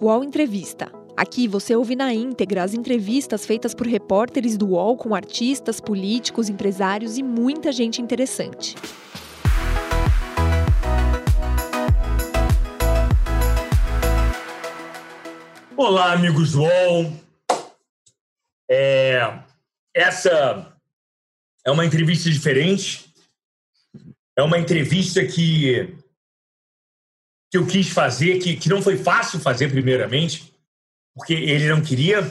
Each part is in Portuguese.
UOL Entrevista. Aqui você ouve na íntegra as entrevistas feitas por repórteres do UOL com artistas, políticos, empresários e muita gente interessante. Olá, amigos do UOL. É, essa é uma entrevista diferente. É uma entrevista que que eu quis fazer, que, que não foi fácil fazer, primeiramente, porque ele não queria,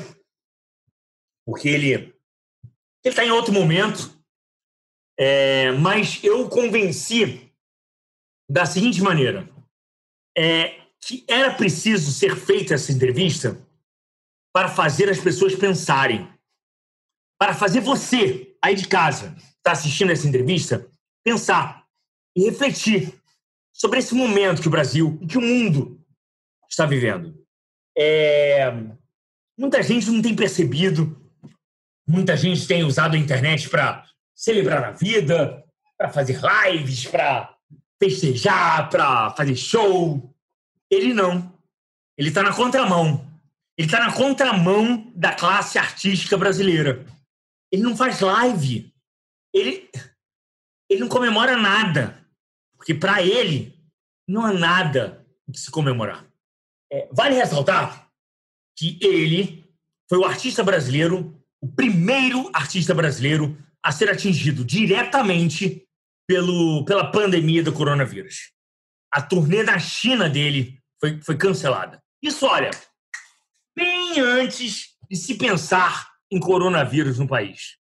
porque ele está em outro momento. É, mas eu convenci da seguinte maneira: é, que era preciso ser feita essa entrevista para fazer as pessoas pensarem, para fazer você, aí de casa, está assistindo essa entrevista, pensar e refletir sobre esse momento que o Brasil e que o mundo está vivendo. É... Muita gente não tem percebido, muita gente tem usado a internet para celebrar a vida, para fazer lives, para festejar, para fazer show. Ele não. Ele está na contramão. Ele está na contramão da classe artística brasileira. Ele não faz live. Ele, ele não comemora nada. Porque para ele não há nada de se comemorar. É, vale ressaltar que ele foi o artista brasileiro, o primeiro artista brasileiro a ser atingido diretamente pelo, pela pandemia do coronavírus. A turnê na China dele foi, foi cancelada. Isso, olha, bem antes de se pensar em coronavírus no país.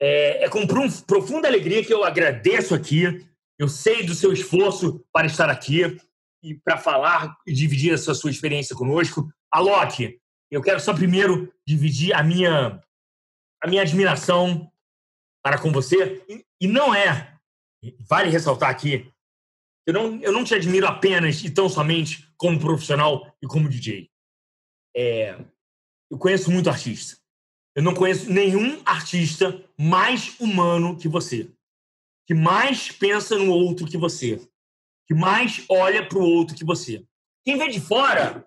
É, é com profunda alegria que eu agradeço aqui eu sei do seu esforço para estar aqui e para falar e dividir essa sua experiência conosco. Alok, eu quero só primeiro dividir a minha, a minha admiração para com você. E, e não é, vale ressaltar aqui, eu não, eu não te admiro apenas e tão somente como profissional e como DJ. É, eu conheço muito artista. Eu não conheço nenhum artista mais humano que você que mais pensa no outro que você, que mais olha para o outro que você. Quem vê de fora,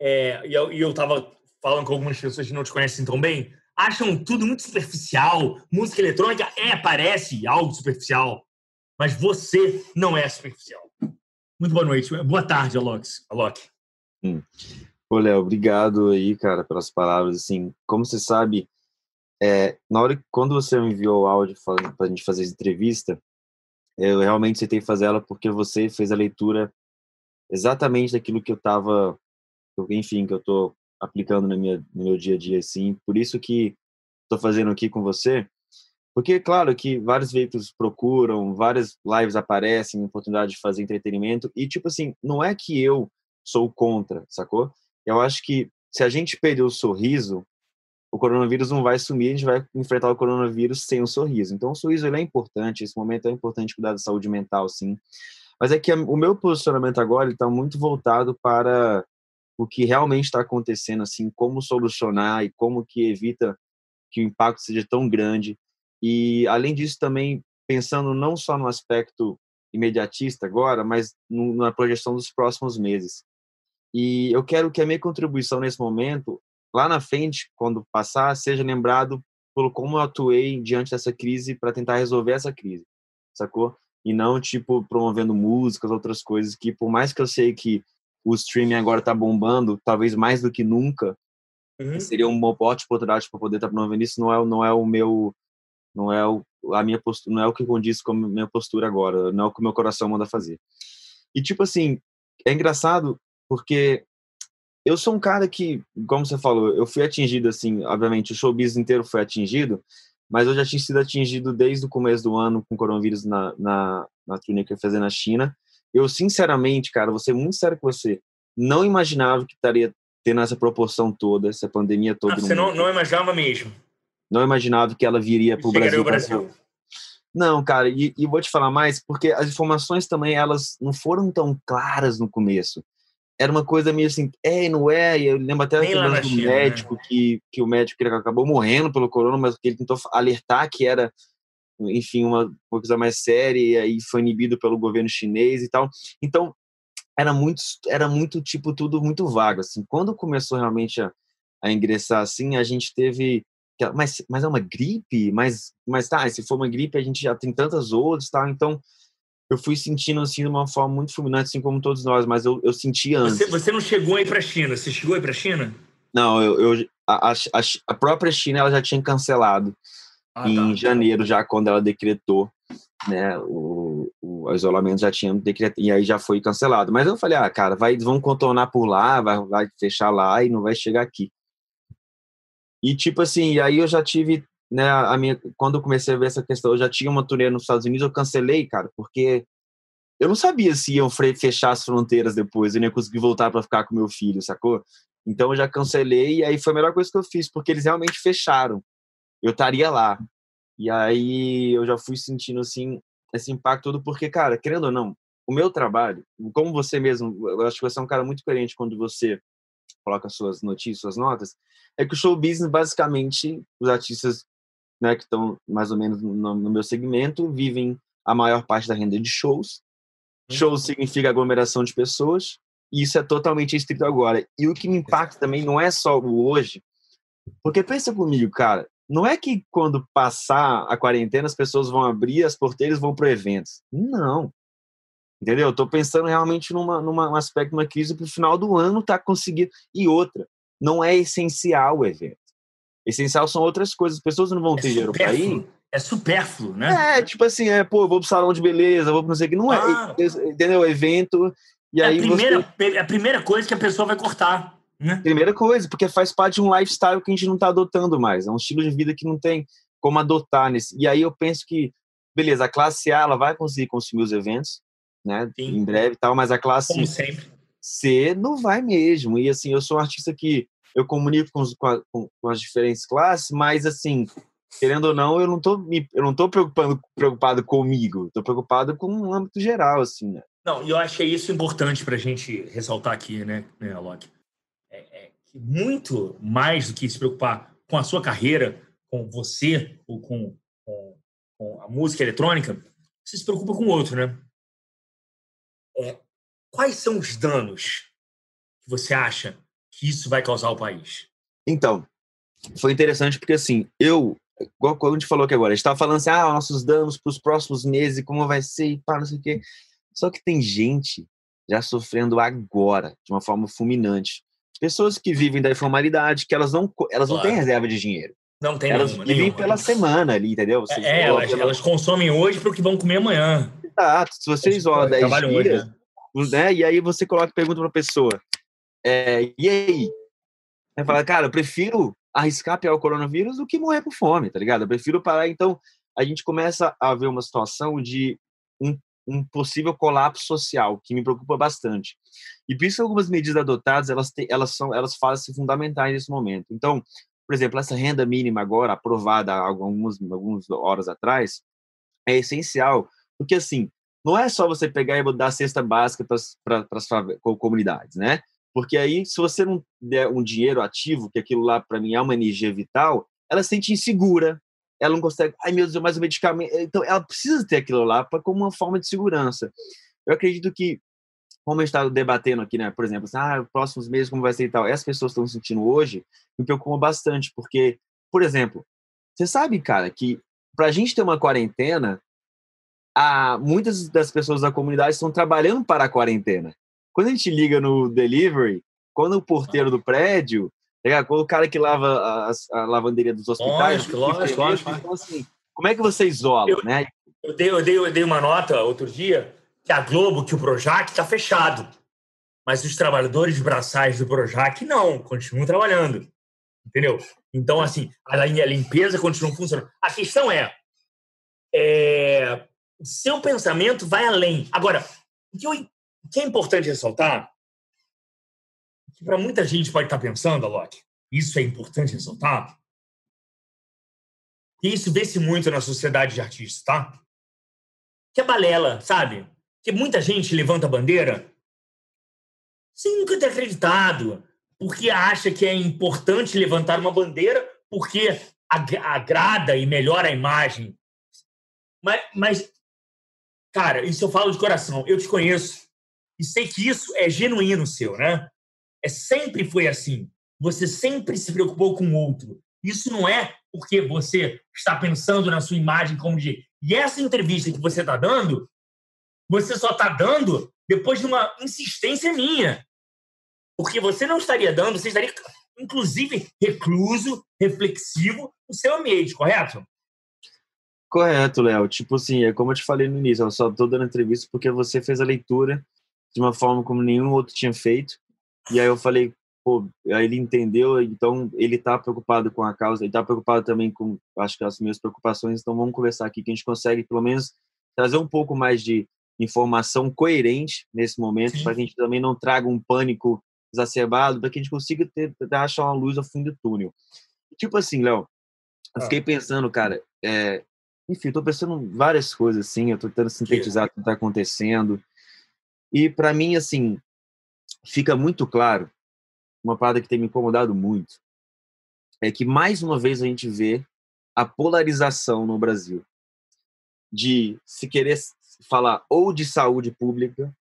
é, e eu estava falando com algumas pessoas que não te conhecem tão bem, acham tudo muito superficial. Música eletrônica é, parece algo superficial, mas você não é superficial. Muito boa noite. Boa tarde, Alok. Alok. Hum. Ô, Léo, obrigado aí, cara, pelas palavras. Assim, como você sabe, é, na hora quando você me enviou o áudio para a gente fazer essa entrevista, eu realmente aceitei fazer ela porque você fez a leitura exatamente daquilo que eu estava, enfim, que eu estou aplicando no, minha, no meu dia a dia, assim. Por isso que estou fazendo aqui com você, porque, claro, que vários veículos procuram, várias lives aparecem, oportunidade de fazer entretenimento, e, tipo assim, não é que eu sou contra, sacou? Eu acho que se a gente perder o sorriso, o coronavírus não vai sumir, a gente vai enfrentar o coronavírus sem um sorriso. Então, o sorriso ele é importante, esse momento é importante cuidar da saúde mental, sim. Mas é que o meu posicionamento agora está muito voltado para o que realmente está acontecendo, assim, como solucionar e como que evita que o impacto seja tão grande. E, além disso, também pensando não só no aspecto imediatista agora, mas na projeção dos próximos meses. E eu quero que a minha contribuição nesse momento lá na frente, quando passar, seja lembrado pelo como eu atuei diante dessa crise para tentar resolver essa crise, sacou? E não, tipo, promovendo músicas, outras coisas que, por mais que eu sei que o streaming agora está bombando, talvez mais do que nunca, uhum. seria uma ótima oportunidade para poder estar tá promovendo isso, não é, não é o meu, não é o, a minha postura, não é o que condiz com a minha postura agora, não é o que o meu coração manda fazer. E, tipo assim, é engraçado porque eu sou um cara que, como você falou, eu fui atingido assim, obviamente o showbiz inteiro foi atingido, mas eu já tinha sido atingido desde o começo do ano com coronavírus na, na, na turnê que eu ia fazer na China. Eu, sinceramente, cara, vou ser muito sério com você, não imaginava que estaria tendo essa proporção toda, essa pandemia toda. Ah, você não, não imaginava mesmo? Não imaginava que ela viria para o Brasil. Brasil. Não, cara, e, e vou te falar mais, porque as informações também, elas não foram tão claras no começo era uma coisa meio assim, é, não é, e eu lembro até do China, né? médico, né? que, que o médico que acabou morrendo pelo corona, mas que ele tentou alertar que era, enfim, uma, uma coisa mais séria, e aí foi inibido pelo governo chinês e tal. Então, era muito, era muito tipo tudo muito vago assim. Quando começou realmente a, a ingressar assim, a gente teve mas, mas é uma gripe, mas, mas tá, se for uma gripe a gente já tem tantas outras, tá? Então eu fui sentindo assim de uma forma muito fulminante, assim como todos nós, mas eu, eu senti antes. Você, você não chegou aí para a China? Você chegou aí para a China? Não, eu, eu a, a, a, própria China ela já tinha cancelado ah, em tá. janeiro já quando ela decretou, né, o, o isolamento já tinha decretado e aí já foi cancelado. Mas eu falei, ah, cara, vai, vão contornar por lá, vai, vai fechar lá e não vai chegar aqui. E tipo assim, aí eu já tive, né, a minha, quando eu comecei a ver essa questão, eu já tinha uma turnê nos Estados Unidos, eu cancelei, cara, porque eu não sabia se iam fechar as fronteiras depois, eu nem ia conseguir voltar para ficar com meu filho, sacou? Então eu já cancelei e aí foi a melhor coisa que eu fiz, porque eles realmente fecharam. Eu estaria lá. E aí eu já fui sentindo assim esse impacto todo porque, cara, querendo ou não, o meu trabalho, como você mesmo, eu acho que você é um cara muito coerente quando você coloca suas notícias, suas notas, é que o show business, basicamente, os artistas né, que estão mais ou menos no, no, meu segmento vivem a maior parte da renda de shows. Uhum. Shows significa aglomeração de pessoas, e isso é totalmente estrito agora. E o que me impacta também não é só o hoje, porque pensa comigo, cara, não é que quando passar a quarentena as pessoas vão abrir as porteiras vão para eventos. Não. Entendeu? Eu tô pensando realmente numa, numa aspecto, uma crise para o final do ano tá conseguindo. E outra, não é essencial o evento. Essencial são outras coisas. As pessoas não vão é ter dinheiro para ir. É supérfluo, né? É, tipo assim, é, pô, vou pro salão de beleza, vou pro não sei o que. Não é, ah. é, entendeu? O evento. E é aí a primeira, você... é a primeira coisa que a pessoa vai cortar. Né? Primeira coisa, porque faz parte de um lifestyle que a gente não está adotando mais. É um estilo de vida que não tem como adotar nesse. E aí eu penso que, beleza, a classe A ela vai conseguir consumir os eventos, né? Sim. Em breve e tal, mas a classe. C não vai mesmo. E assim, eu sou um artista que eu comunico com, os, com, com as diferentes classes, mas assim, querendo ou não, eu não tô me, eu não tô preocupando, preocupado comigo, tô preocupado com o um âmbito geral, assim, né? Não, e eu achei isso importante para a gente ressaltar aqui, né, né? É, é, muito mais do que se preocupar com a sua carreira, com você ou com, com, com a música eletrônica, você se preocupa com o outro, né? É, quais são os danos que você acha que isso vai causar ao país? Então, foi interessante porque, assim, eu, igual a gente falou aqui agora, a gente estava falando assim, ah, nossos danos para os próximos meses, como vai ser e pá, não sei o quê. Só que tem gente já sofrendo agora, de uma forma fulminante. Pessoas que vivem da informalidade, que elas não, elas claro. não têm reserva de dinheiro. Não tem Elas nenhuma, vivem nenhuma. pela semana ali, entendeu? Você é, elas, pela... elas consomem hoje para o que vão comer amanhã. Exato. Se você isola 10 dias, hoje, né? né? E aí você coloca pergunta para a pessoa, é, e aí? Aí fala, cara, eu prefiro arriscar pegar o coronavírus do que morrer por fome, tá ligado? Eu prefiro parar. Então, a gente começa a ver uma situação de um, um possível colapso social, que me preocupa bastante. E por isso algumas medidas adotadas, elas, te, elas, são, elas fazem fundamentais nesse momento. Então, por exemplo, essa renda mínima agora, aprovada há algumas, algumas horas atrás, é essencial, porque assim, não é só você pegar e dar cesta básica para as comunidades, né? Porque aí, se você não der um dinheiro ativo, que aquilo lá para mim é uma energia vital, ela se sente insegura, ela não consegue, ai meu Deus, mais um medicamento. Então, ela precisa ter aquilo lá pra, como uma forma de segurança. Eu acredito que, como a gente está debatendo aqui, né, por exemplo, assim, ah, próximos meses como vai ser e tal, essas pessoas estão sentindo hoje, me preocupa bastante, porque, por exemplo, você sabe, cara, que para a gente ter uma quarentena, a, muitas das pessoas da comunidade estão trabalhando para a quarentena. Quando a gente liga no delivery, quando o porteiro do prédio, tá quando o cara que lava a, a lavanderia dos hospitais. Lógico, lógico, lógico. Então, assim, como é que você isola, eu, né? Eu dei, eu, dei, eu dei uma nota outro dia que a Globo, que o Projac está fechado. Mas os trabalhadores braçais do Projac não, continuam trabalhando. Entendeu? Então, assim, a limpeza continua funcionando. A questão é, é seu pensamento vai além. Agora, o que eu que é importante ressaltar, que para muita gente pode estar pensando, Alok, isso é importante ressaltar, e isso vê-se muito na sociedade de artistas, tá? Que é balela, sabe? Que muita gente levanta a bandeira sem nunca ter acreditado, porque acha que é importante levantar uma bandeira porque agrada e melhora a imagem. Mas, mas, cara, isso eu falo de coração. Eu te conheço e sei que isso é genuíno seu, né? É sempre foi assim. Você sempre se preocupou com o outro. Isso não é porque você está pensando na sua imagem como de. E essa entrevista que você está dando, você só está dando depois de uma insistência minha. Porque você não estaria dando, você estaria, inclusive, recluso, reflexivo no seu ambiente, correto? Correto, Léo. Tipo assim, é como eu te falei no início, eu só estou dando entrevista porque você fez a leitura de uma forma como nenhum outro tinha feito. E aí eu falei, pô, aí ele entendeu, então ele está preocupado com a causa, ele está preocupado também com, acho que as minhas preocupações, então vamos conversar aqui que a gente consegue pelo menos trazer um pouco mais de informação coerente nesse momento, para que a gente também não traga um pânico exacerbado, para que a gente consiga ter, achar uma luz ao fim do túnel. Tipo assim, Léo, eu fiquei ah. pensando, cara, é, enfim, estou pensando várias coisas, assim, eu estou tentando sintetizar o que está acontecendo. E, para mim, assim, fica muito claro, uma parada que tem me incomodado muito, é que, mais uma vez, a gente vê a polarização no Brasil de se querer falar ou de saúde pública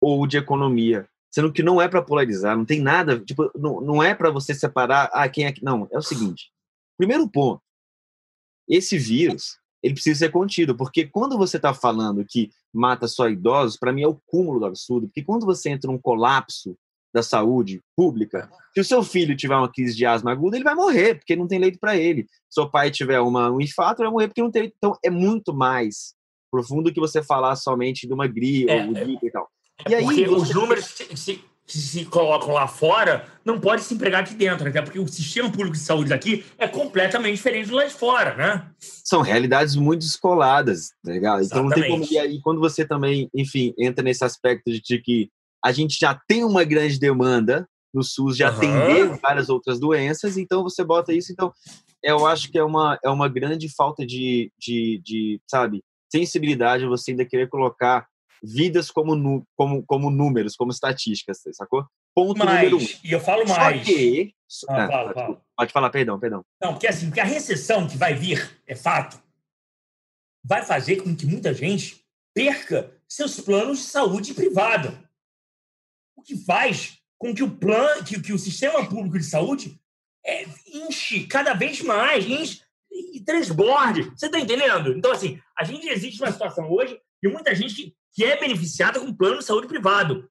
ou de economia, sendo que não é para polarizar, não tem nada, tipo, não, não é para você separar, ah, quem é que. Não, é o seguinte: primeiro ponto, esse vírus, ele precisa ser contido, porque quando você está falando que mata só idosos, para mim é o cúmulo do absurdo, porque quando você entra num colapso da saúde pública, se o seu filho tiver uma crise de asma aguda, ele vai morrer, porque não tem leito para ele. Se seu pai tiver uma, um infarto, ele vai morrer porque não tem leito. Então, é muito mais profundo que você falar somente de uma gripe é, ou gripe e tal. É e aí, porque os números se, se, se, colocam lá fora não pode se empregar aqui dentro, até porque o sistema público de saúde daqui é completamente diferente do lá de fora, né? São realidades muito descoladas, tá ligado? Então não tem como. E aí, quando você também, enfim, entra nesse aspecto de que a gente já tem uma grande demanda no SUS de uhum. atender várias outras doenças, então você bota isso. Então, eu acho que é uma, é uma grande falta de, de, de sabe, sensibilidade você ainda querer colocar vidas como, nu, como, como números, como estatísticas, sacou? Ponto Mas, número um. E eu falo mais. Só que. Ah, ah, fala, fala. Pode falar, perdão, perdão. Não, porque assim, porque a recessão que vai vir, é fato, vai fazer com que muita gente perca seus planos de saúde privada. O que faz com que o plano, que, que o sistema público de saúde é, enche cada vez mais, enche e transborde. Você está entendendo? Então, assim, a gente existe uma situação hoje de muita gente que, é beneficiada com plano de saúde privado.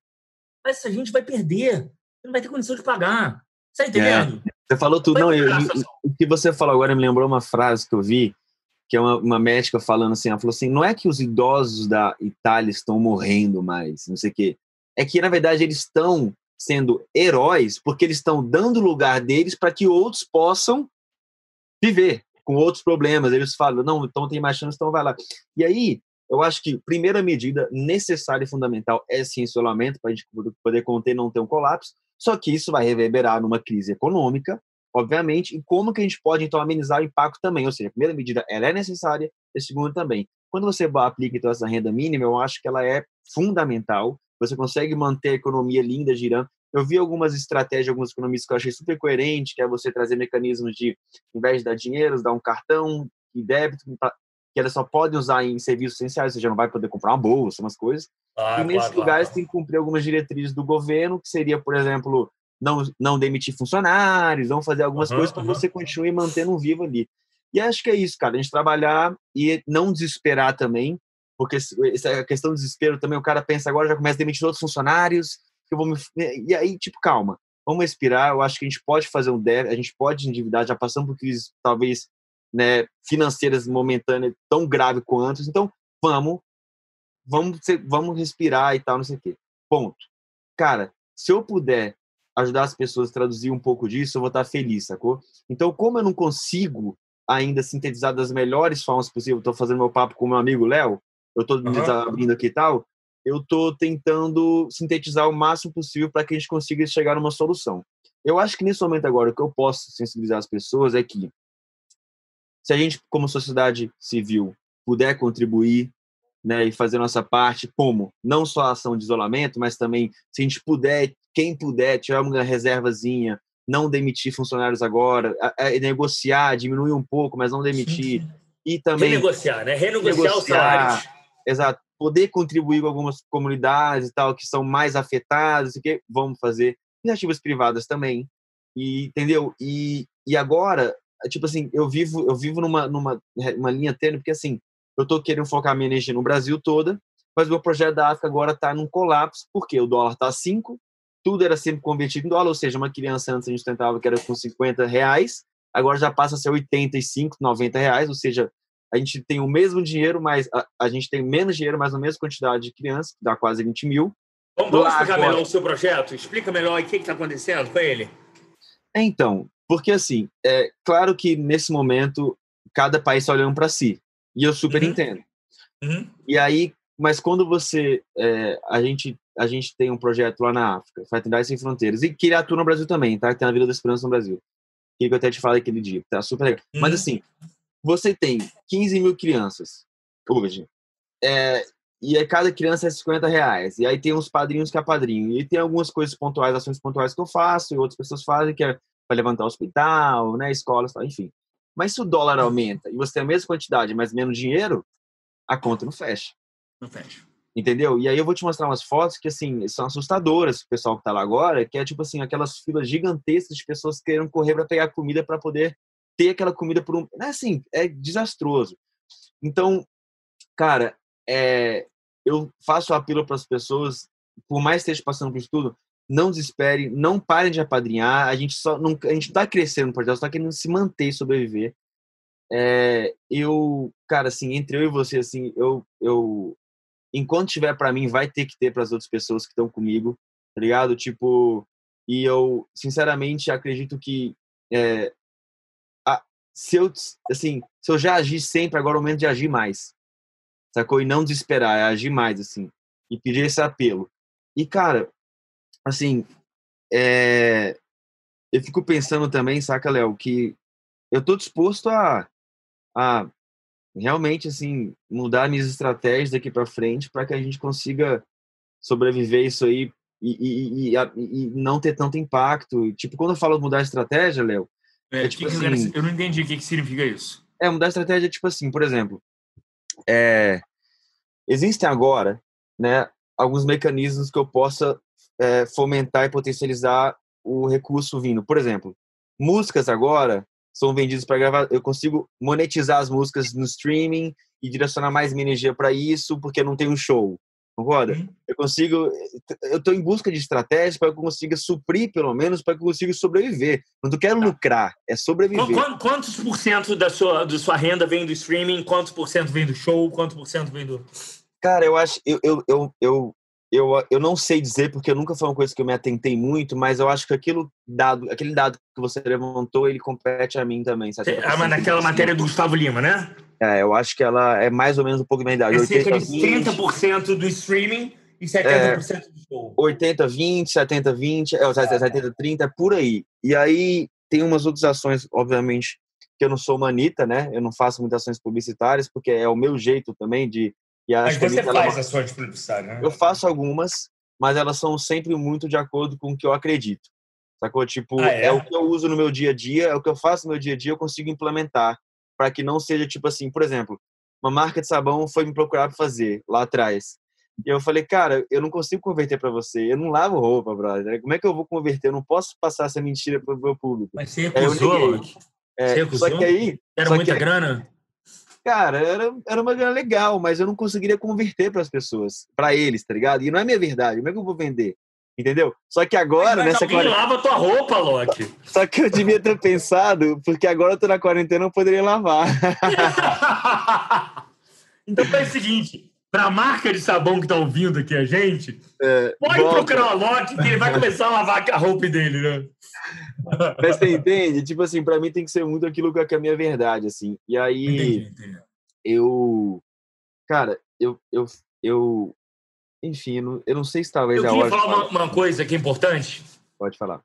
Mas essa gente vai perder. Não vai ter condição de pagar. Você está entendendo? É, você falou tudo. Não, eu, o que você falou agora me lembrou uma frase que eu vi, que é uma, uma, médica falando assim, ela falou assim, não é que os idosos da Itália estão morrendo mais, não sei o quê. É que, na verdade, eles estão sendo heróis porque eles estão dando lugar deles para que outros possam viver com outros problemas. Eles falam, não, então tem mais chance, então vai lá. E aí, eu acho que primeira medida necessária e fundamental é sim isolamento para a gente poder conter não ter um colapso. Só que isso vai reverberar numa crise econômica, obviamente, e como que a gente pode então amenizar o impacto também. Ou seja, a primeira medida ela é necessária, a segunda também. Quando você aplica então essa renda mínima, eu acho que ela é fundamental. Você consegue manter a economia linda girando. Eu vi algumas estratégias, alguns economistas que eu achei super coerente, que é você trazer mecanismos de, em vez de dar dinheiro, dar um cartão e débito, que elas só podem usar em serviços essenciais, você já não vai poder comprar uma bolsa, umas coisas. Ah, e nesses claro, lugares claro. tem que cumprir algumas diretrizes do governo, que seria, por exemplo, não, não demitir funcionários, não fazer algumas uhum, coisas para uhum. você continuar mantendo um vivo ali. E acho que é isso, cara, a gente trabalhar e não desesperar também, porque essa questão do desespero também, o cara pensa agora, já começa a demitir outros funcionários, que eu vou me... E aí, tipo, calma, vamos respirar. Eu acho que a gente pode fazer um déficit, a gente pode endividar, já passamos por crises talvez né, financeiras momentâneas tão grave quanto. Então, vamos, vamos, vamos respirar e tal, não sei o quê. Ponto. Cara, se eu puder ajudar as pessoas a traduzir um pouco disso, eu vou estar feliz, sacou? Então, como eu não consigo ainda sintetizar das melhores formas possíveis, estou fazendo meu papo com meu amigo Léo, eu estou uhum. abrindo aqui e tal, eu estou tentando sintetizar o máximo possível para que a gente consiga chegar numa solução. Eu acho que nesse momento agora o que eu posso sensibilizar as pessoas é que se a gente, como sociedade civil, puder contribuir né, e fazer nossa parte, como não só a ação de isolamento, mas também se a gente puder, quem puder, tiver uma reservazinha, não demitir funcionários agora, a, a, negociar, diminuir um pouco, mas não demitir. E também. Renegociar, né? Renegociar, renegociar os salários. Exato poder contribuir com algumas comunidades e tal que são mais afetadas, o que vamos fazer iniciativas privadas também. E entendeu? E, e agora, tipo assim, eu vivo eu vivo numa numa uma linha tênue porque assim, eu tô querendo focar minha energia no Brasil toda, mas o meu projeto da África agora está num colapso, porque o dólar está 5, tudo era sempre convertido em dólar, ou seja, uma criança antes a gente tentava que era com 50 reais, agora já passa a ser 85, 90 reais, ou seja, a gente tem o mesmo dinheiro, mas a, a gente tem menos dinheiro, mas a mesma quantidade de crianças, que dá quase 20 mil. Vamos, vamos explicar agora... melhor o seu projeto? Explica melhor o que está acontecendo com ele. Então, porque assim, é claro que nesse momento cada país está olhando para si, e eu super uhum. entendo. Uhum. E aí, mas quando você, é, a gente a gente tem um projeto lá na África, Fraternidade Sem Fronteiras, e que ele atua no Brasil também, tá? Que tem a Vida da Esperança no Brasil. Que eu até te falei aquele dia, tá super legal. Uhum. Mas assim, você tem 15 mil crianças hoje, é, e aí cada criança é 50 reais, e aí tem uns padrinhos que é padrinho, e tem algumas coisas pontuais, ações pontuais que eu faço, e outras pessoas fazem, que é para levantar o hospital, né, escolas, tal, enfim. Mas se o dólar aumenta e você tem a mesma quantidade, mas menos dinheiro, a conta não fecha. Não fecha. Entendeu? E aí eu vou te mostrar umas fotos que, assim, são assustadoras, o pessoal que tá lá agora, que é, tipo assim, aquelas filas gigantescas de pessoas querendo correr para pegar comida para poder ter aquela comida por um... É assim, é desastroso. Então, cara, é, eu faço apelo para as pessoas, por mais que esteja passando por isso tudo, não desespere, não parem de apadrinhar. A gente só não, a gente está crescendo no projeto, está querendo se manter e sobreviver. É, eu, cara, assim, entre eu e você, assim, eu, eu enquanto tiver para mim, vai ter que ter para as outras pessoas que estão comigo, tá ligado? Tipo, e eu, sinceramente, acredito que é, a, se eu, assim, se eu já agir sempre, agora é o momento de agir mais, sacou? E não desesperar, é agir mais, assim, e pedir esse apelo. E, cara, assim, é, eu fico pensando também, saca, Léo, que eu tô disposto a, a realmente, assim, mudar minhas estratégias daqui para frente para que a gente consiga sobreviver isso aí e, e, e, e, não ter tanto impacto. Tipo, quando eu falo mudar estratégia, Léo, é, é, tipo que assim, eu não entendi o que, que significa isso. É, mudar estratégia, tipo assim, por exemplo, é, existem agora, né, alguns mecanismos que eu possa é, fomentar e potencializar o recurso vindo. Por exemplo, músicas agora são vendidas para gravar. Eu consigo monetizar as músicas no streaming e direcionar mais minha energia para isso, porque não tem um show. Concorda? Uhum. Eu consigo. Eu estou em busca de estratégias para que eu consiga suprir, pelo menos, para que eu consiga sobreviver. Não quero tá. lucrar, é sobreviver. Quantos, por cento da sua, da sua renda vem do streaming? Quantos por cento vem do show? Quantos por cento vem do. Cara, eu acho. Eu, eu, eu, eu eu, eu não sei dizer porque nunca foi uma coisa que eu me atentei muito, mas eu acho que aquilo dado, aquele dado que você levantou, ele compete a mim também. Sabe? Ah, mas naquela matéria do Gustavo Lima, né? É, eu acho que ela é mais ou menos um pouco da idade. É cerca de 30% do streaming e 70% é, do show. 80, 20, 70, 20, é, 70, 30, é por aí. E aí tem umas outras ações, obviamente, que eu não sou manita, né? Eu não faço muitas ações publicitárias, porque é o meu jeito também de e mas você faz ela... ações publicitárias, né? Eu faço algumas, mas elas são sempre muito de acordo com o que eu acredito. Sacou? Tipo, ah, é? é? o que eu uso no meu dia a dia, é o que eu faço no meu dia a dia, eu consigo implementar. para que não seja tipo assim, por exemplo, uma marca de sabão foi me procurar para fazer lá atrás. E eu falei, cara, eu não consigo converter para você. Eu não lavo roupa, brother. Como é que eu vou converter? Eu não posso passar essa mentira para o meu público. Mas você recusou, é, você recusou? Só que aí. Era muita que, grana? Cara, era, era uma grana legal, mas eu não conseguiria converter para as pessoas, para eles, tá ligado? E não é minha verdade, como é que eu vou vender? Entendeu? Só que agora, mas nessa quarentena. lava tua roupa, Loki. Só que eu devia ter pensado, porque agora eu tô na quarentena, eu poderia lavar. então é o seguinte: para a marca de sabão que tá ouvindo aqui a gente, é, pode volta. procurar o Loki que ele vai começar a lavar a roupa dele, né? Mas você entende? Tipo assim, para mim tem que ser muito aquilo que é a minha verdade, assim. E aí, entendi, entendi. eu. Cara, eu. eu, eu enfim, eu não, sei se talvez. Eu queria falar uma, uma, coisa que é importante. Pode falar.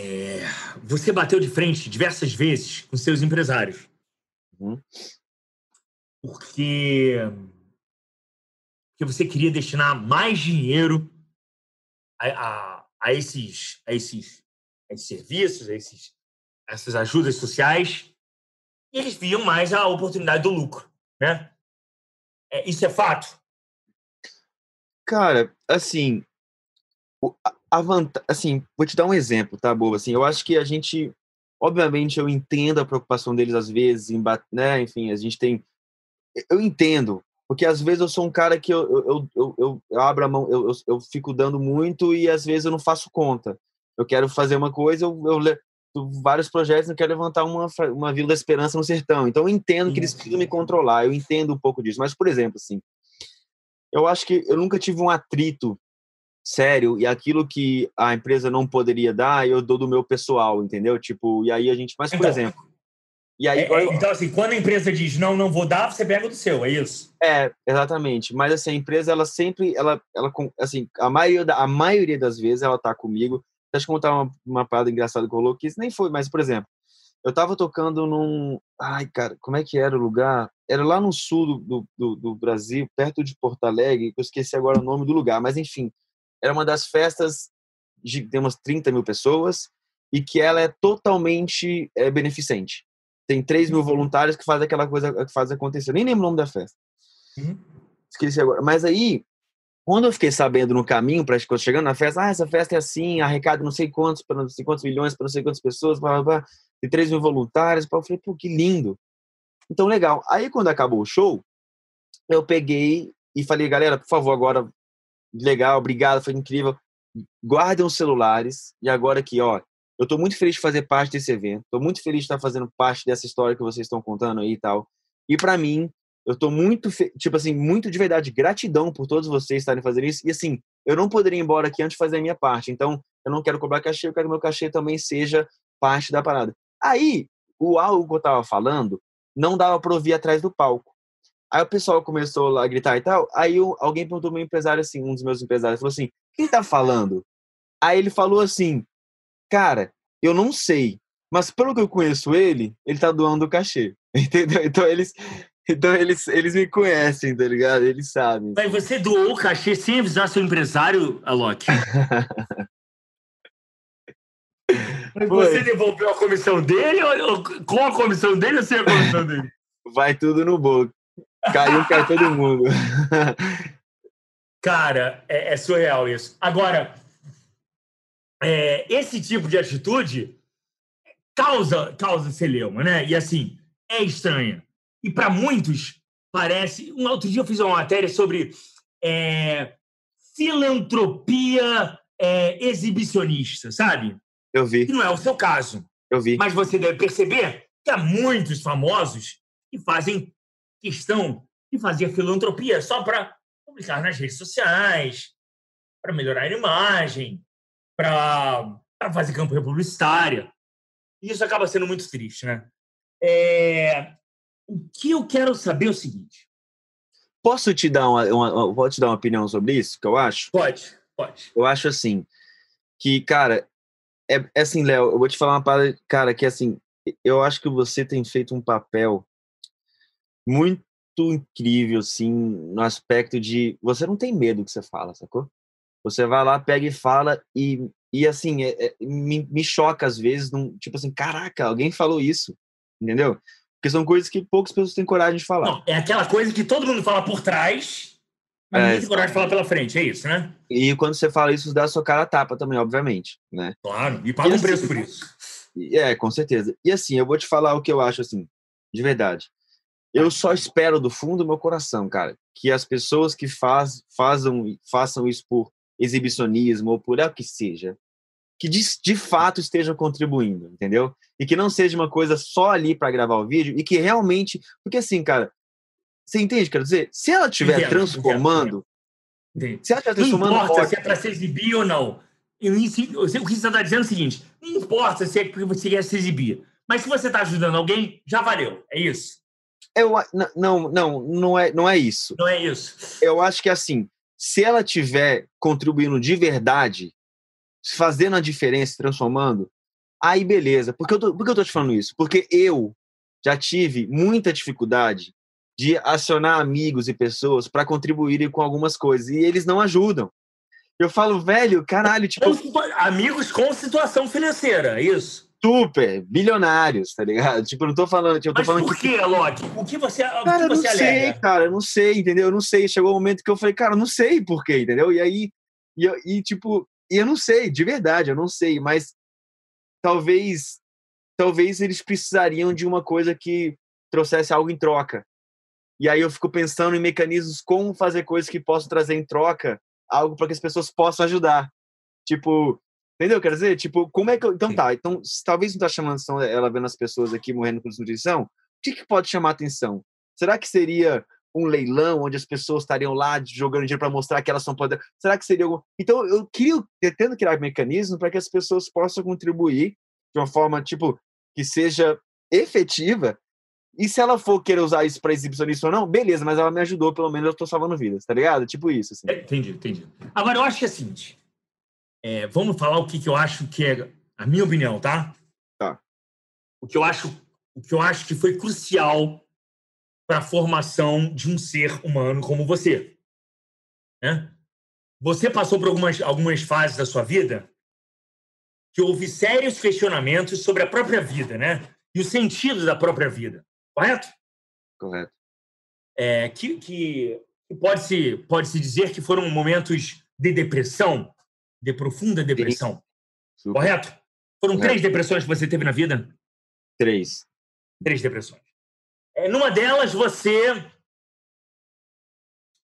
É, você bateu de frente diversas vezes com seus empresários. Uhum. Porque, porque você queria destinar mais dinheiro a, a, a esses, a esses esses serviços, esses, essas ajudas sociais, e eles viam mais a oportunidade do lucro, né? É, isso é fato. Cara, assim, a assim, vou te dar um exemplo, tá, boa? Assim, eu acho que a gente, obviamente, eu entendo a preocupação deles às vezes, em, né? Enfim, a gente tem, eu entendo, porque às vezes eu sou um cara que eu, eu, eu, eu, abro a mão, eu, eu, eu, fico dando muito e às vezes eu não faço conta. Eu quero fazer uma coisa, eu, eu vários projetos, eu quero levantar uma, uma Vila da Esperança no sertão. Então eu entendo que eles precisam me controlar, eu entendo um pouco disso. Mas, por exemplo, assim, eu acho que eu nunca tive um atrito sério e aquilo que a empresa não poderia dar, eu dou do meu pessoal, entendeu? Tipo, e aí a gente, mas por então, exemplo, e aí, é, é, então, assim, quando a empresa diz não, não vou dar, você pega do seu, é isso? É, exatamente. Mas assim, a empresa, ela sempre, ela, ela assim, a maioria, a maioria das vezes ela tá comigo. Deixa eu contar uma, uma parada engraçada que rolou, que isso nem foi, mas, por exemplo, eu tava tocando num. Ai, cara, como é que era o lugar? Era lá no sul do, do, do Brasil, perto de Porto Alegre, eu esqueci agora o nome do lugar, mas enfim, era uma das festas de tem umas 30 mil pessoas e que ela é totalmente é, beneficente. Tem 3 mil voluntários que fazem aquela coisa que faz acontecer. Nem lembro o nome da festa. Uhum. Esqueci agora. Mas aí, quando eu fiquei sabendo no caminho, para chegando na festa, ah, essa festa é assim, arrecada não sei quantos, para não sei quantos milhões, para não sei quantas pessoas, blá, blá, blá, tem 3 mil voluntários. Eu falei, pô, que lindo. Então, legal. Aí, quando acabou o show, eu peguei e falei, galera, por favor, agora, legal, obrigado, foi incrível. Guardem os celulares. E agora aqui, ó, eu estou muito feliz de fazer parte desse evento. Estou muito feliz de estar fazendo parte dessa história que vocês estão contando aí e tal. E para mim, eu estou muito, tipo assim, muito de verdade, gratidão por todos vocês estarem fazendo isso. E assim, eu não poderia ir embora aqui antes de fazer a minha parte. Então, eu não quero cobrar cachê, eu quero que meu cachê também seja parte da parada. Aí, o algo que eu tava falando não dava para ouvir atrás do palco. Aí o pessoal começou a gritar e tal. Aí alguém perguntou meu empresário assim, um dos meus empresários, falou assim: quem tá falando? Aí ele falou assim: cara, eu não sei, mas pelo que eu conheço ele, ele tá doando o cachê. Entendeu? Então eles. Então eles, eles me conhecem, tá ligado? Eles sabem. Mas você doou o cachê sem avisar seu empresário, Alok? você devolveu a comissão dele ou, com a comissão dele ou sem a comissão dele? Vai tudo no bolso. Caiu, cai todo mundo. Cara, é, é surreal isso. Agora, é, esse tipo de atitude causa, causa celeuma, né? E assim, é estranha. E para muitos, parece. Um outro dia eu fiz uma matéria sobre é, filantropia é, exibicionista, sabe? Eu vi. Que não é o seu caso. Eu vi. Mas você deve perceber que há muitos famosos que fazem questão de fazer filantropia só para publicar nas redes sociais, para melhorar a imagem, para fazer campanha publicitária. E isso acaba sendo muito triste, né? É... O que eu quero saber é o seguinte. Posso te dar uma, uma, posso te dar uma opinião sobre isso, que eu acho? Pode, pode. Eu acho assim, que, cara, é, é assim, Léo, eu vou te falar uma parada, cara, que assim, eu acho que você tem feito um papel muito incrível, assim, no aspecto de você não tem medo do que você fala, sacou? Você vai lá, pega e fala e, e assim, é, é, me, me choca às vezes, num, tipo assim, caraca, alguém falou isso, entendeu? Porque são coisas que poucas pessoas têm coragem de falar. Não, é aquela coisa que todo mundo fala por trás, mas é, ninguém tem coragem de falar pela frente, é isso, né? E quando você fala isso, dá a sua cara a tapa também, obviamente, né? Claro, e paga e um assim, preço por isso. É, com certeza. E assim, eu vou te falar o que eu acho, assim, de verdade. Eu só espero do fundo do meu coração, cara, que as pessoas que faz, fazam, façam isso por exibicionismo ou por é o que seja, que de, de fato estejam contribuindo, entendeu? E que não seja uma coisa só ali para gravar o vídeo e que realmente, porque assim, cara, você entende, quero dizer, se ela estiver transformando, entendo. se ela estiver transformando, não importa se é para se exibir ou não. Eu, o que você está dizendo é o seguinte: não importa se é porque você quer se exibir, mas se você está ajudando alguém, já valeu. É isso. Eu, não, não, não é, não é isso. Não é isso. Eu acho que assim, se ela tiver contribuindo de verdade, fazendo a diferença, transformando, aí beleza. Por que eu tô, por que eu tô te falando isso? Porque eu já tive muita dificuldade de acionar amigos e pessoas para contribuírem com algumas coisas e eles não ajudam. Eu falo, velho, caralho, tipo. Amigos com situação financeira, é isso. Super bilionários, tá ligado? Tipo, eu não tô falando. Tipo, eu tô Mas falando por que, Loki? O que você, o Cara, que eu não você sei, alega? cara, eu não sei, entendeu? Eu não sei. Chegou um momento que eu falei, cara, eu não sei por quê, entendeu? E aí, e, e, tipo, e eu não sei, de verdade, eu não sei, mas talvez, talvez eles precisariam de uma coisa que trouxesse algo em troca. E aí eu fico pensando em mecanismos como fazer coisas que possam trazer em troca algo para que as pessoas possam ajudar. Tipo, entendeu? Quer dizer, tipo, como é que eu... Então Sim. tá, então talvez não tá chamando atenção ela vendo as pessoas aqui morrendo por desnutrição. O que, que pode chamar atenção? Será que seria um leilão onde as pessoas estariam lá jogando dinheiro para mostrar que elas são poderosas? Será que seria algum... Então eu queria eu tento criar mecanismos para que as pessoas possam contribuir de uma forma tipo que seja efetiva. E se ela for querer usar isso para exibicionista ou não, beleza, mas ela me ajudou, pelo menos eu tô salvando vidas, tá ligado? Tipo isso, assim. É, Entendi, entendi. Agora, eu acho que é o seguinte. É, vamos falar o que, que eu acho que é a minha opinião, tá? Tá. O que eu acho, o que eu acho que foi crucial para a formação de um ser humano como você. Né? Você passou por algumas, algumas fases da sua vida que houve sérios questionamentos sobre a própria vida, né? E o sentido da própria vida, correto? Correto. é, que, que, que pode-se pode -se dizer que foram momentos de depressão, de profunda depressão, correto? Foram Correto. três depressões que você teve na vida? Três. Três depressões. É, numa delas, você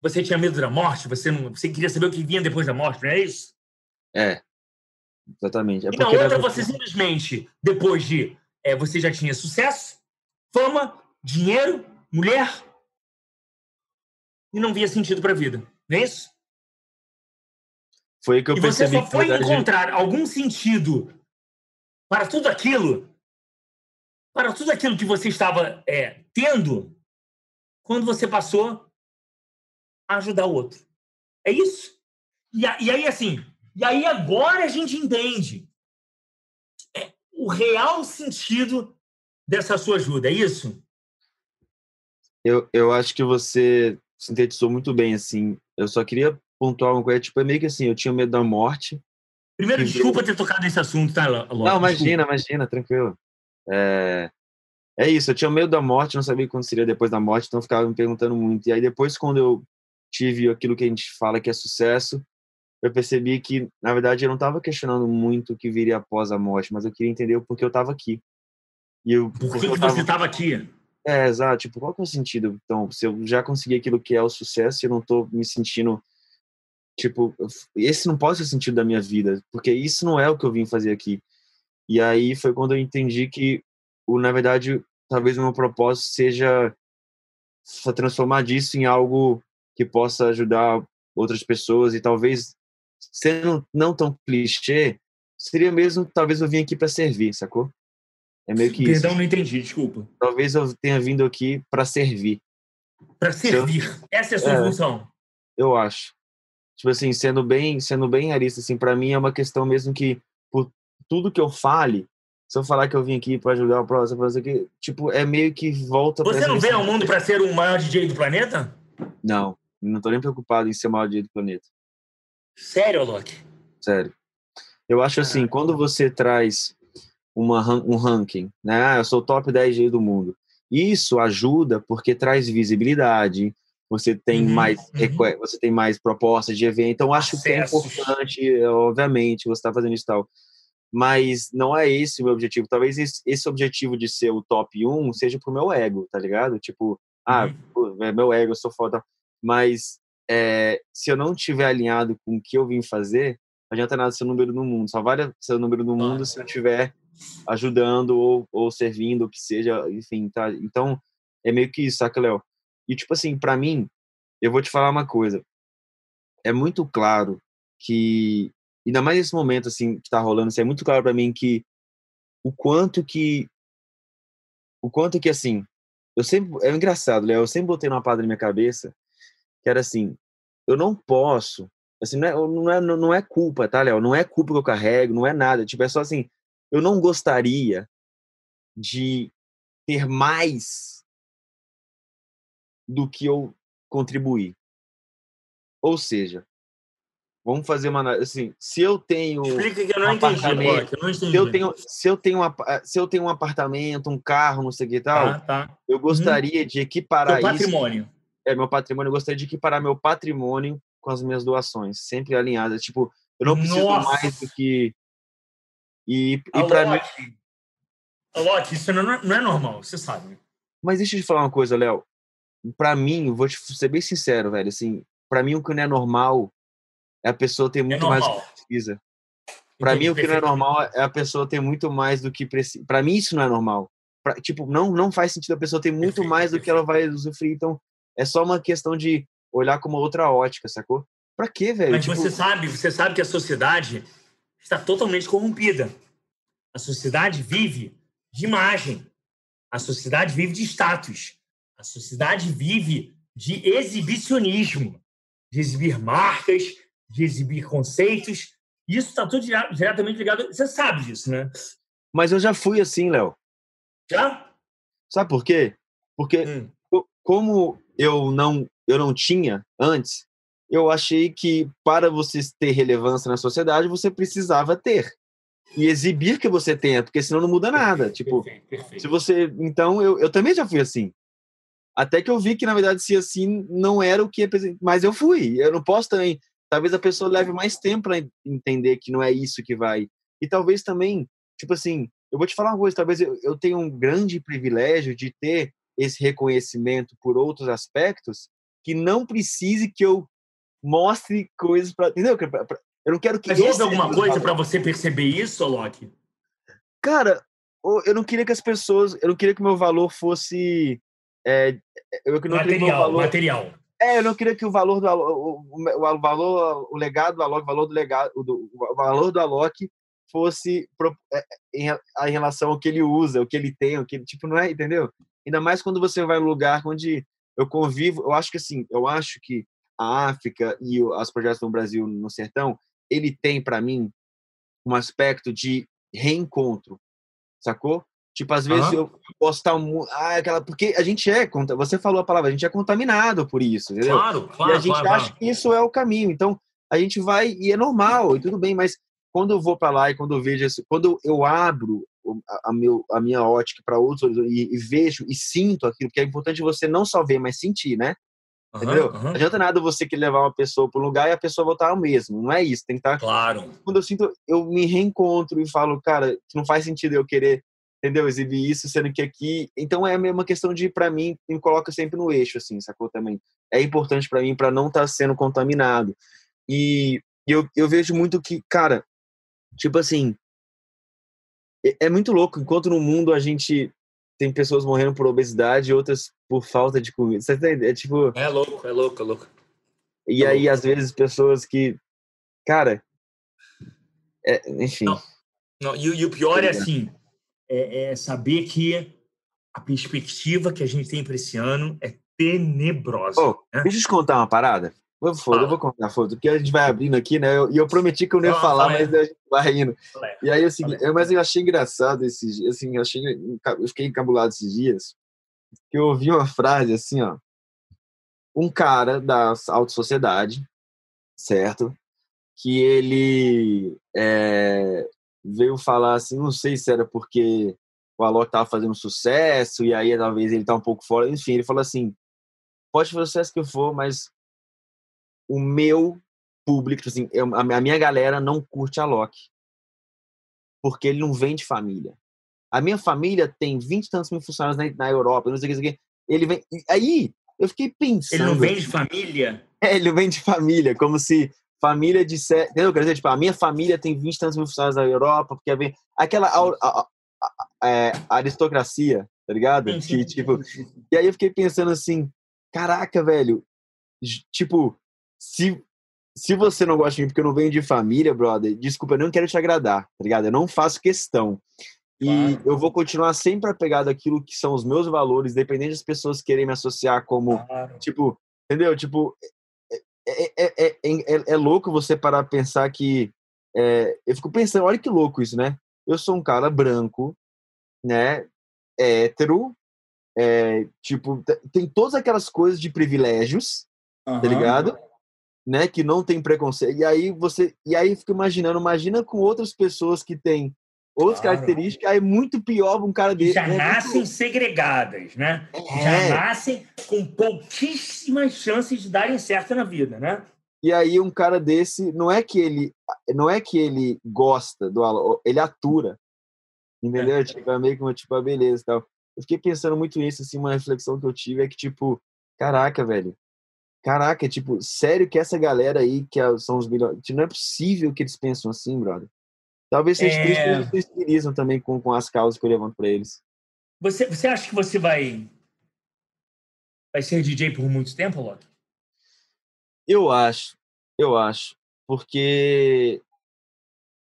você tinha medo da morte, você não, você queria saber o que vinha depois da morte, não é isso? É. Exatamente. É e na outra, você simplesmente, depois de. é, você já tinha sucesso, fama, dinheiro, mulher, e não via sentido para a vida, não é isso? Foi que eu e você percebi só que, foi na verdade, encontrar algum sentido para tudo aquilo, para tudo aquilo que você estava é, tendo, quando você passou a ajudar o outro. É isso. E, a- e aí, assim, e aí agora a gente entende é, o real sentido dessa sua ajuda, é isso? eu, eu acho que você sintetizou muito bem, assim. Eu só queria pontuar uma coisa, tipo, é meio que assim, eu tinha medo da morte. Primeiro, Que desculpa ter tocado nesse assunto, tá, Ló? Não, imagina, imagina, tranquilo. É, é isso, eu tinha medo da morte, não sabia quando seria depois da morte, então eu ficava me perguntando muito. E aí depois, quando eu tive aquilo que a gente fala que é sucesso, eu percebi que, na verdade, eu não estava questionando muito o que viria após a morte, mas eu queria entender o porquê eu estava aqui. E eu, Por que, que tava- você estava aqui? É, exato. Tipo, qual que é o sentido? Então, se eu já consegui aquilo que é o sucesso e eu não tô me sentindo, tipo, esse não pode ser o sentido da minha vida, porque isso não é o que eu vim fazer aqui. E aí foi quando eu entendi que, o, na verdade, talvez o meu propósito seja transformar disso em algo que possa ajudar outras pessoas e talvez, sendo não tão clichê, seria mesmo, talvez eu vim aqui para servir, sacou? É meio que isso. Perdão, não entendi, desculpa. Talvez eu tenha vindo aqui para servir. Para servir. Essa é a sua É. função. eu acho. Tipo assim, sendo bem, sendo bem realista, assim, para mim é uma questão mesmo que por tudo que eu fale, se eu falar que eu vim aqui para ajudar o próximo, fazer aqui, tipo, é meio que volta Você não questão- ao mundo para ser o maior DJ do planeta? Não, não tô nem preocupado em ser o maior dia do planeta. Sério, Alok? Sério. Eu acho assim, Caraca. quando você traz uma, um ranking, né? Ah, eu sou o top 10 G do mundo. Isso ajuda porque traz visibilidade, você tem Uhum, mais uhum. você tem mais propostas de evento. Então acho que é importante, obviamente, você está fazendo isso e tal. Mas não é esse o meu objetivo. Talvez esse, objetivo de ser o top 1 seja pro meu ego, tá ligado? Tipo, ah, Uhum. é meu ego, eu sou foda. Mas é, se eu não tiver alinhado com o que eu vim fazer, não adianta nada ser o número no mundo. Só vale ser o número no mundo se eu estiver ajudando ou, ou servindo, o que seja, enfim, tá? Então, é meio que isso, saca, Léo? E, tipo assim, pra mim, eu vou te falar uma coisa. É muito claro que, ainda mais nesse momento, assim, que tá rolando, assim, é muito claro pra mim que o quanto que, o quanto que, assim, eu sempre, é engraçado, Léo, eu sempre botei uma parada na minha cabeça, que era assim, eu não posso, assim, não é, não é, não é culpa, tá, Léo? Não é culpa que eu carrego, não é nada, tipo, é só assim, eu não gostaria de ter mais do que eu contribuir. Ou seja, vamos fazer uma assim, se eu tenho Explica que eu não um entendi, apartamento, eu não entendi. se eu tenho se eu tenho uma, se eu tenho um apartamento, um carro, não sei o que e tal, Tá, tá. eu gostaria de equiparar Seu isso patrimônio. é meu patrimônio, eu gostaria de equiparar meu patrimônio com as minhas doações, sempre alinhadas, tipo, eu não preciso Nossa! mais do que e, e para mim, Loki, isso não é, não é normal, você sabe. mas deixa eu te falar uma coisa, Léo. Pra mim, vou te ser bem sincero, velho, assim, para mim o que não é normal é a pessoa ter É muito mais do que precisa. Pra mim, o que não é normal é a pessoa ter muito mais do que precisa. Pra mim, isso não é normal. Pra- tipo, não, não faz sentido a pessoa ter muito Perfeito, mais do que ela vai usufruir. Então, é só uma questão de olhar com uma outra ótica, sacou? Pra quê, velho? Mas Tipo, você sabe, você sabe que a sociedade está totalmente corrompida. A sociedade vive de imagem. A sociedade vive de status. A sociedade vive de exibicionismo, de exibir marcas, de exibir conceitos. Isso está tudo dire- diretamente ligado. Você sabe disso, né? Mas eu já fui assim, Léo. Já? Sabe por quê? Porque Hum. co- como eu não eu não tinha antes, eu achei que para você ter relevância na sociedade, você precisava ter e exibir que você tenha, porque senão não muda nada. Tipo, Perfeito, perfeito. Se você. Então, eu, eu também já fui assim. Até que eu vi que, na verdade, se assim não era o que. Mas eu fui. Eu não posso também. Talvez a pessoa leve mais tempo para entender que não é isso que vai. E talvez também, tipo assim, eu vou te falar uma coisa: talvez eu, eu tenha um grande privilégio de ter esse reconhecimento por outros aspectos que não precise que eu mostre coisas para. Entendeu? Pra- Eu não quero que. Mas houve alguma coisa para você perceber isso, Loki? Cara, eu não queria que as pessoas. Eu não queria que o meu valor fosse. É, eu não que Material, valor. material. É, eu não queria que o valor do o, o, o valor, o legado do Alok, o valor do legado, do- o valor do Alok fosse pro- é, em, em relação ao que ele usa, o que ele tem, o que tipo, não é, entendeu? Ainda mais quando você vai num lugar onde eu convivo, eu acho que assim, eu acho que a África e as projetos no Brasil no sertão, ele tem para mim um aspecto de reencontro, sacou? Tipo, às vezes Aham. eu posso estar mu- ah, aquela porque a gente é, você falou a palavra, a gente é contaminado por isso, entendeu? Claro, claro. e a gente claro, acha claro. que isso é o caminho. Então, a gente vai e é normal e tudo bem, mas quando eu vou para lá e quando eu vejo isso, quando eu abro a, a meu, a minha ótica para outros e, e vejo e sinto aquilo, porque é importante você não só ver, mas sentir, né? Aham, Entendeu? aham. Não adianta nada você querer levar uma pessoa para um lugar e a pessoa voltar ao mesmo. Não é isso. Tem que estar. Claro. Quando eu sinto, eu me reencontro e falo, cara, não faz sentido eu querer, entendeu? Exibir isso, sendo que aqui. Então é a mesma questão de, para mim, me coloca sempre no eixo, assim, sacou? Também. É importante para mim para não estar sendo contaminado. E eu, eu vejo muito que, cara, tipo assim. É, é muito louco. Enquanto no mundo a gente tem pessoas morrendo por obesidade e outras por falta de comida. Você tá entendendo? É tipo. É louco, é louco, é louco. E Tá aí, às vezes, pessoas que. Cara. é, enfim. Não. Não, e, o- e o pior é assim, é, é saber que a perspectiva que a gente tem para esse ano é tenebrosa. Ô, né? Deixa eu te contar uma parada. Eu, foda, eu vou contar, foda, porque a gente vai abrindo aqui, né? E eu, prometi que eu não ia Fala, falar, mas a gente vai indo. E aí, assim, eu, mas eu achei engraçado esses dias, assim, eu, achei, eu fiquei encabulado esses dias, que eu ouvi uma frase assim, ó. Um cara da alta sociedade, certo? Que ele é, veio falar assim, não sei se era porque o Alok tava fazendo sucesso, e aí talvez ele tá um pouco fora, enfim, ele falou assim, pode fazer o sucesso que for, mas o meu público, tipo assim, eu- a minha galera não curte a Loki. Porque ele não vem de família. A minha família tem 20 e tantos mil funcionários na, na Europa, não sei o que, não sei o que. Ele vem. Aí eu fiquei pensando. Ele não vem de família? É, ele vem de família, como se família dissesse. Entendeu? Quer dizer, tipo, a minha família tem 20 e tantos mil funcionários na Europa, porque vem. Aquela a- a- a- é, aristocracia, tá ligado? Que, tipo, e aí eu fiquei pensando assim, caraca, velho, tipo, se, se você não gosta de mim porque eu não venho de família, brother, desculpa, eu não quero te agradar, tá ligado? Eu não faço questão. E Claro. eu vou continuar sempre apegado àquilo que são os meus valores, independente das pessoas querem me associar como, Claro. tipo, entendeu? Tipo, é, é, é, é, é- é louco você parar pra pensar que. eu fico pensando, olha que louco isso, né? Eu sou um cara branco, né? Hétero, é, tipo, tem todas aquelas coisas de privilégios, tá Aham. ligado? né, que não tem preconceito. E aí você, e aí fica imaginando, imagina com outras pessoas que têm outras claro. características, é muito pior um cara desse. Já né? nascem segregadas, né? É. Já nascem com pouquíssimas chances de darem certo na vida, né? E aí um cara desse, não é que ele, não é que ele gosta do ele atura. Entendeu? É. Tipo, é meio que uma tipo, a beleza e tal. Eu fiquei pensando muito nisso, assim, uma reflexão que eu tive é que, tipo, caraca, velho. Caraca, tipo, sério que essa galera aí, que é, são os melhores. Não é possível que eles pensam assim, brother. Talvez seja é... que eles se inspirizam também com, com as causas que eu levanto para eles. Você, você acha que você vai vai ser DJ por muito tempo, Loki? Eu acho, eu acho, porque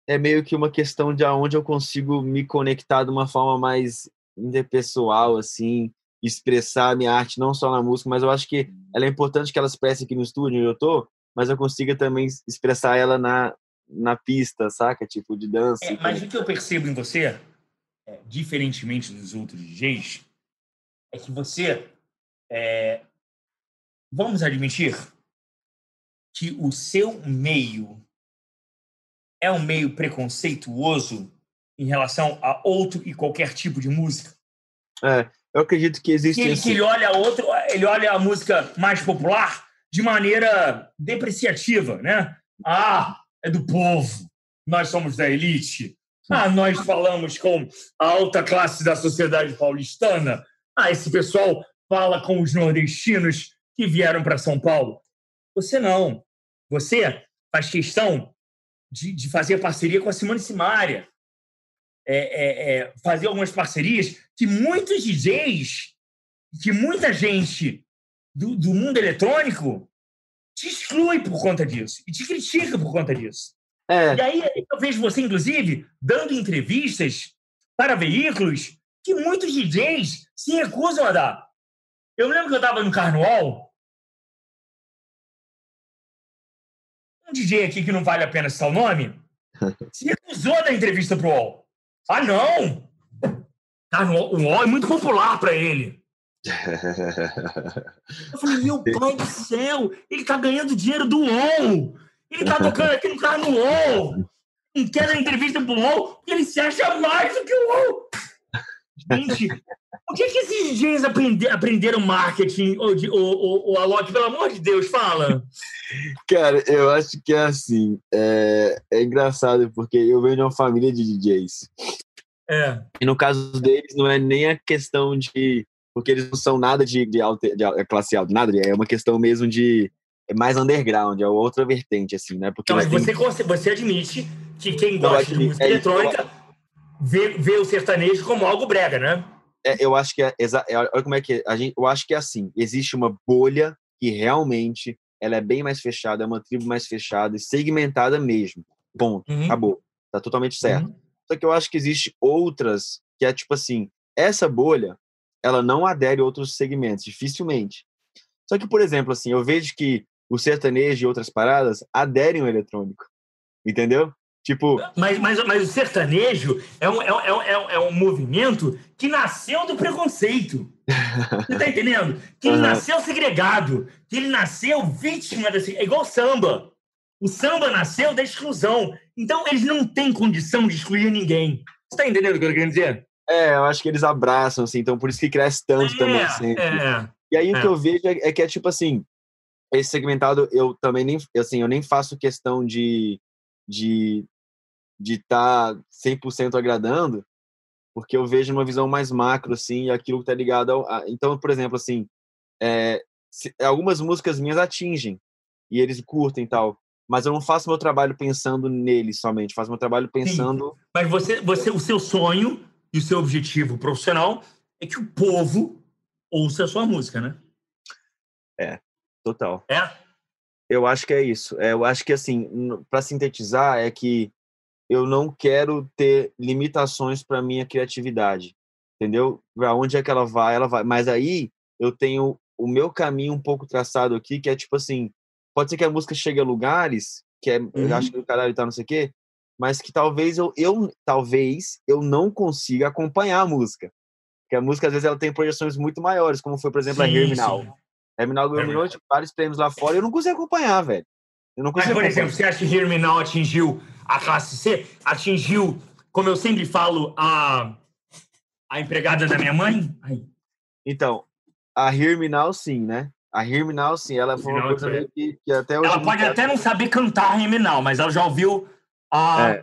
é meio que uma questão de aonde eu consigo me conectar de uma forma mais interpessoal, assim, expressar a minha arte não só na música, mas eu acho que ela é importante que ela expresse aqui no estúdio onde eu tô, mas eu consiga também expressar ela na, na pista, saca? Tipo, de dança. É, mas o que eu percebo em você, é, diferentemente dos outros DJs, é que você, é, vamos admitir, que o seu meio é um meio preconceituoso em relação a outro e qualquer tipo de música. É, eu acredito que existe. Que ele, esse... que ele olha outro, ele olha a música mais popular de maneira depreciativa, né? Ah, é do povo, nós somos da elite. Ah, nós falamos com a alta classe da sociedade paulistana. Ah, esse pessoal fala com os nordestinos que vieram para São Paulo. Você não. Você faz questão de, de fazer parceria com a Simone Simaria. É, é, é, fazer algumas parcerias que muitos DJs, que muita gente do, do mundo eletrônico te exclui por conta disso e te critica por conta disso. É. E aí eu vejo você, inclusive, dando entrevistas para veículos que muitos DJs se recusam a dar. Eu lembro que eu estava no Carnaval. Um DJ aqui que não vale a pena citar o nome se recusou a dar entrevista para o UOL. Ah, não! Carnaval, o UOL é muito popular para ele. Eu falei, meu pai do céu, ele tá ganhando dinheiro do UOL. Ele tá tocando aqui no carro no UOL. Não quer dar entrevista pro UOL porque ele se acha mais do que o UOL. Gente, o que, que esses DJs aprender, aprenderam marketing, o, o, o, Alok? Pelo amor de Deus, fala. Cara, eu acho que é assim. É, é engraçado, porque eu venho de uma família de DJs. É. E no caso deles, não é nem a questão de porque eles não são nada de, de, alta, de classe alta, nada, é uma questão mesmo de é mais underground, é outra vertente, assim, né? Porque então, você, tem... você admite que quem gosta de música é, eletrônica vê, vê o sertanejo como algo brega, né? É, eu acho que é, é, olha como é que é, a gente, eu acho que é assim, existe uma bolha que realmente ela é bem mais fechada, é uma tribo mais fechada e segmentada mesmo. Ponto. Uhum. Acabou. Tá totalmente certo. Uhum. Só que eu acho que existe outras que é tipo assim, essa bolha ela não adere a outros segmentos, dificilmente. Só que, por exemplo, assim, eu vejo que o sertanejo e outras paradas aderem ao eletrônico, entendeu? Tipo... Mas, mas, mas o sertanejo é um, é, é, é, um movimento que nasceu do preconceito. Você tá entendendo? Que ele uhum. nasceu segregado, que ele nasceu vítima desse. É igual samba. O samba nasceu da exclusão. Então, eles não têm condição de excluir ninguém. Você tá entendendo o que eu quero dizer? É, eu acho que eles abraçam, assim, então por isso que cresce tanto é, também sempre. É, e aí é. o que eu vejo é, é, que é tipo assim, esse segmentado eu também nem, assim, eu nem faço questão de de de estar tá 100% agradando, porque eu vejo uma visão mais macro, assim, e aquilo que tá ligado ao... A, então, por exemplo, assim, é, se, algumas músicas minhas atingem, e eles curtem e tal, mas eu não faço meu trabalho pensando neles somente, faço meu trabalho pensando... Sim, mas você, você, o seu sonho e o seu objetivo profissional é que o povo ouça a sua música, né? É, total. É? Eu acho que é isso. É, eu acho que, assim, para sintetizar, é que eu não quero ter limitações para minha criatividade, entendeu? Para onde é que ela vai, ela vai. Mas aí eu tenho o meu caminho um pouco traçado aqui, que é tipo assim, pode ser que a música chegue a lugares, que é, uhum. eu acho que o caralho tá não sei o quê, mas que talvez eu, eu talvez eu não consiga acompanhar a música. Porque a música, às vezes, ela tem projeções muito maiores, como foi, por exemplo, sim, a Herminal. Herminal ganhou tipo, vários prêmios lá fora e eu não consigo acompanhar, velho. Eu não Mas, consigo. por exemplo, você acha que Now atingiu a classe C? Atingiu, como eu sempre falo, a, a empregada da minha mãe? Ai, Então, a Now, sim, né? A Now, sim. Ela foi uma coisa é. que, que até hoje. Ela pode tá- até não saber cantar Now, mas ela já ouviu a, É.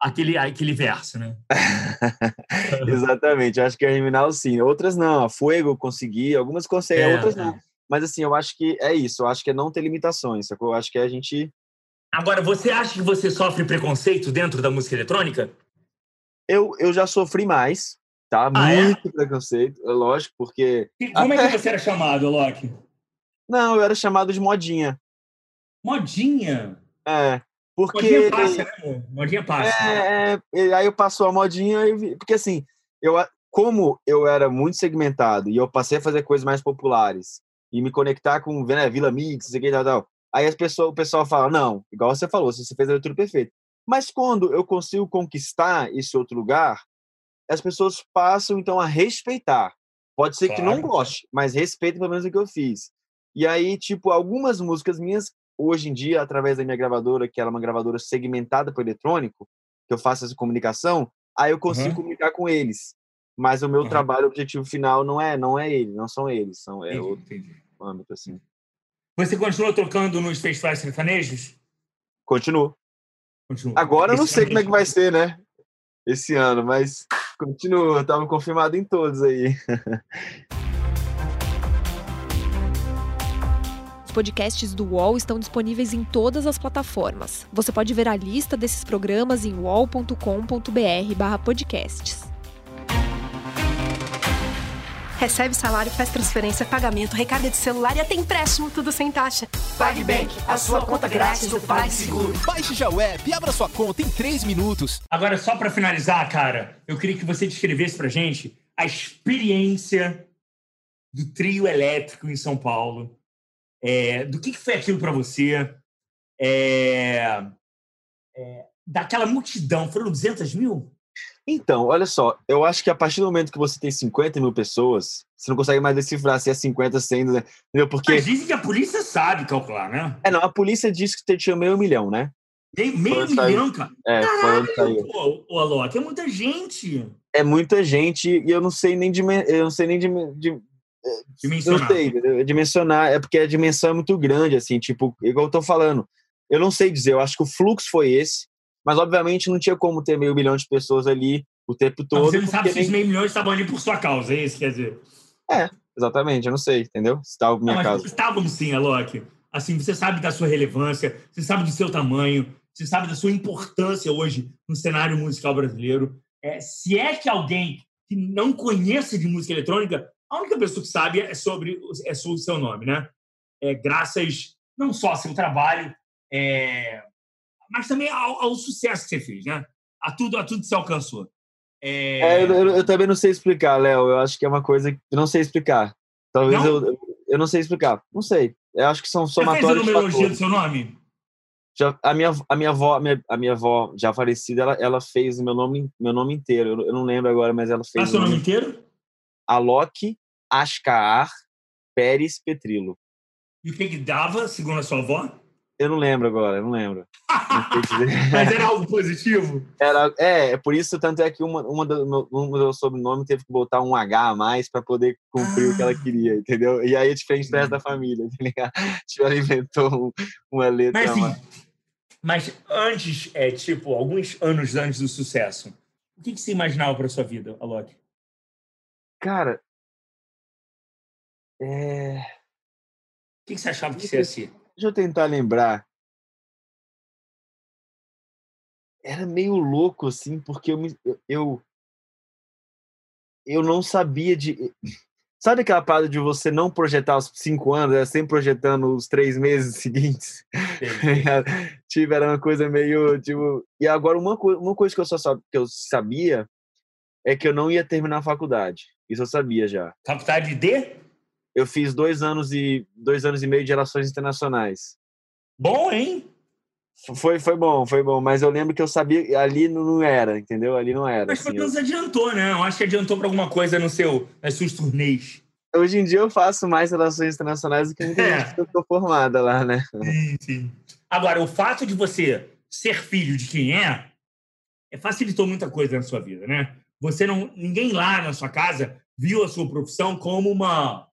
aquele, aquele verso, né? Exatamente, eu acho que a Me Now, sim. Outras não. A Fuego consegui, algumas consegui, É, outras é. não. Mas assim, eu acho que é isso. Eu acho que é não ter limitações, sacou? Eu acho que é a gente. Agora, você acha que você sofre preconceito dentro da música eletrônica? Eu, eu já sofri mais, tá? Ah, é? Muito preconceito, é lógico, porque. E como é Até- que você era chamado, Loki? Não, eu era chamado de modinha. Modinha. É. Porque. Modinha passa, né, amor? Modinha passa. É, é, e aí eu passou a modinha porque assim, eu como eu era muito segmentado e eu passei a fazer coisas mais populares e me conectar com né, Vila Mix, isso aqui, tal, tal. Aí as pessoas, o pessoal fala, não, igual você falou, você fez a leitura perfeita. Mas quando eu consigo conquistar esse outro lugar, as pessoas passam então a respeitar. Pode ser que não Claro. goste, mas respeita pelo menos o que eu fiz. E aí, tipo, algumas músicas minhas, hoje em dia, através da minha gravadora, que ela é uma gravadora segmentada para eletrônico, que eu faço essa comunicação, aí eu consigo Uhum. comunicar com eles. Mas o meu Uhum. trabalho, o objetivo final não é, não é ele, não são eles, são é Entendi, outro entendi. âmbito assim. Você continua tocando nos festivais sertanejos? Continuo. Continua. Agora eu não sei como é que vai ser, né? Esse ano, mas continuo, eu tava confirmado em todos aí. podcasts do UOL estão disponíveis em todas as plataformas. Você pode ver a lista desses programas em uol.com.br/podcasts. Recebe salário, faz transferência, pagamento, recarga de celular e até empréstimo, tudo sem taxa. PagBank, a sua conta grátis do PagSeguro. Baixe já o app e abra sua conta em 3 minutos. Agora, só para finalizar, cara, eu queria que você descrevesse pra gente a experiência do trio elétrico em São Paulo. É, do que, que foi aquilo para você? É, é, daquela multidão, foram 200 mil? Então, olha só, eu acho que a partir do momento que você tem 50 mil pessoas, você não consegue mais decifrar se é 50, 100, né? entendeu? Porque, Mas dizem que a polícia sabe calcular, né? é, não, a polícia disse que tinha meio milhão, né? Meio, milhão, cara. É, onde saiu. Pô, Alok, é muita gente. É muita gente e eu não sei nem, dimen- eu não sei nem de, de, Dimensionar. não sei, entendeu? dimensionar, é porque a dimensão é muito grande, assim, tipo, igual eu tô falando, eu não sei dizer, eu acho que o fluxo foi esse, mas obviamente não tinha como ter meio milhão de pessoas ali o tempo Mas todo. você não sabe se os nem- meio milhões estavam ali por sua causa, é isso que quer dizer? Exatamente, eu não sei, entendeu? Se estava por minha Não, mas casa. estávamos sim, Alok. Assim, você sabe da sua relevância, você sabe do seu tamanho, você sabe da sua importância hoje no cenário musical brasileiro. É, se é que alguém que não conhece de música eletrônica, a única pessoa que sabe é sobre, é sobre o seu nome, né? É, graças não só ao seu trabalho, é, mas também ao, ao sucesso que você fez, né? A tudo, a tudo que você alcançou. É, É, eu, eu- eu também não sei explicar, Léo. Eu acho que é uma coisa que eu não sei explicar. Talvez Não? eu, eu, não sei explicar. Não sei. Eu acho que são você fez a somatórios numerologia do seu nome? Já, a minha a minha avó, a minha, a minha avó já falecida, ela, ela fez o meu nome meu nome inteiro. Eu, eu não lembro agora, mas ela fez seu o nome nome inteiro? Alok Ascar Pérez Petrilo. E o que que dava, segundo a sua avó? Eu não lembro agora, eu não lembro. Não. Mas era algo positivo? Era, é, é por isso, tanto é que uma, uma do meu, um do meu sobrenome teve que botar um H a mais para poder cumprir o que ela Ah. queria, entendeu? E aí é diferente do resto da família, tá ligado? Tipo, ela inventou um- uma letra Mas assim, mas antes, é, tipo, alguns anos antes do sucesso, o que, que você imaginava para sua vida, Alok? Cara, é, O que, que você achava que você ia ser? deixa eu tentar lembrar. Era meio louco, assim, porque eu, me- eu, eu, eu não sabia de. Sabe aquela parada de você não projetar os cinco anos, é sempre projetando os três meses seguintes? tipo, era uma coisa meio, tipo... E agora, uma, coi- uma coisa que eu só que eu sabia é que eu não ia terminar a faculdade. Isso eu sabia já. Faculdade de? Eu fiz dois anos e dois anos e meio de relações internacionais. Bom, hein? Foi, foi bom, foi bom. Mas eu lembro que eu sabia... Ali não era, entendeu? Ali não era. Mas assim, pelo eu- menos adiantou, né? Eu acho que adiantou para alguma coisa no seu, nas suas turnês. Hoje em dia eu faço mais relações internacionais do que muita É. gente que eu tô formada lá, né? Sim, sim. Agora, o fato de você ser filho de quem é, é facilitou muita coisa na sua vida, né? Você não, ninguém lá na sua casa viu a sua profissão como uma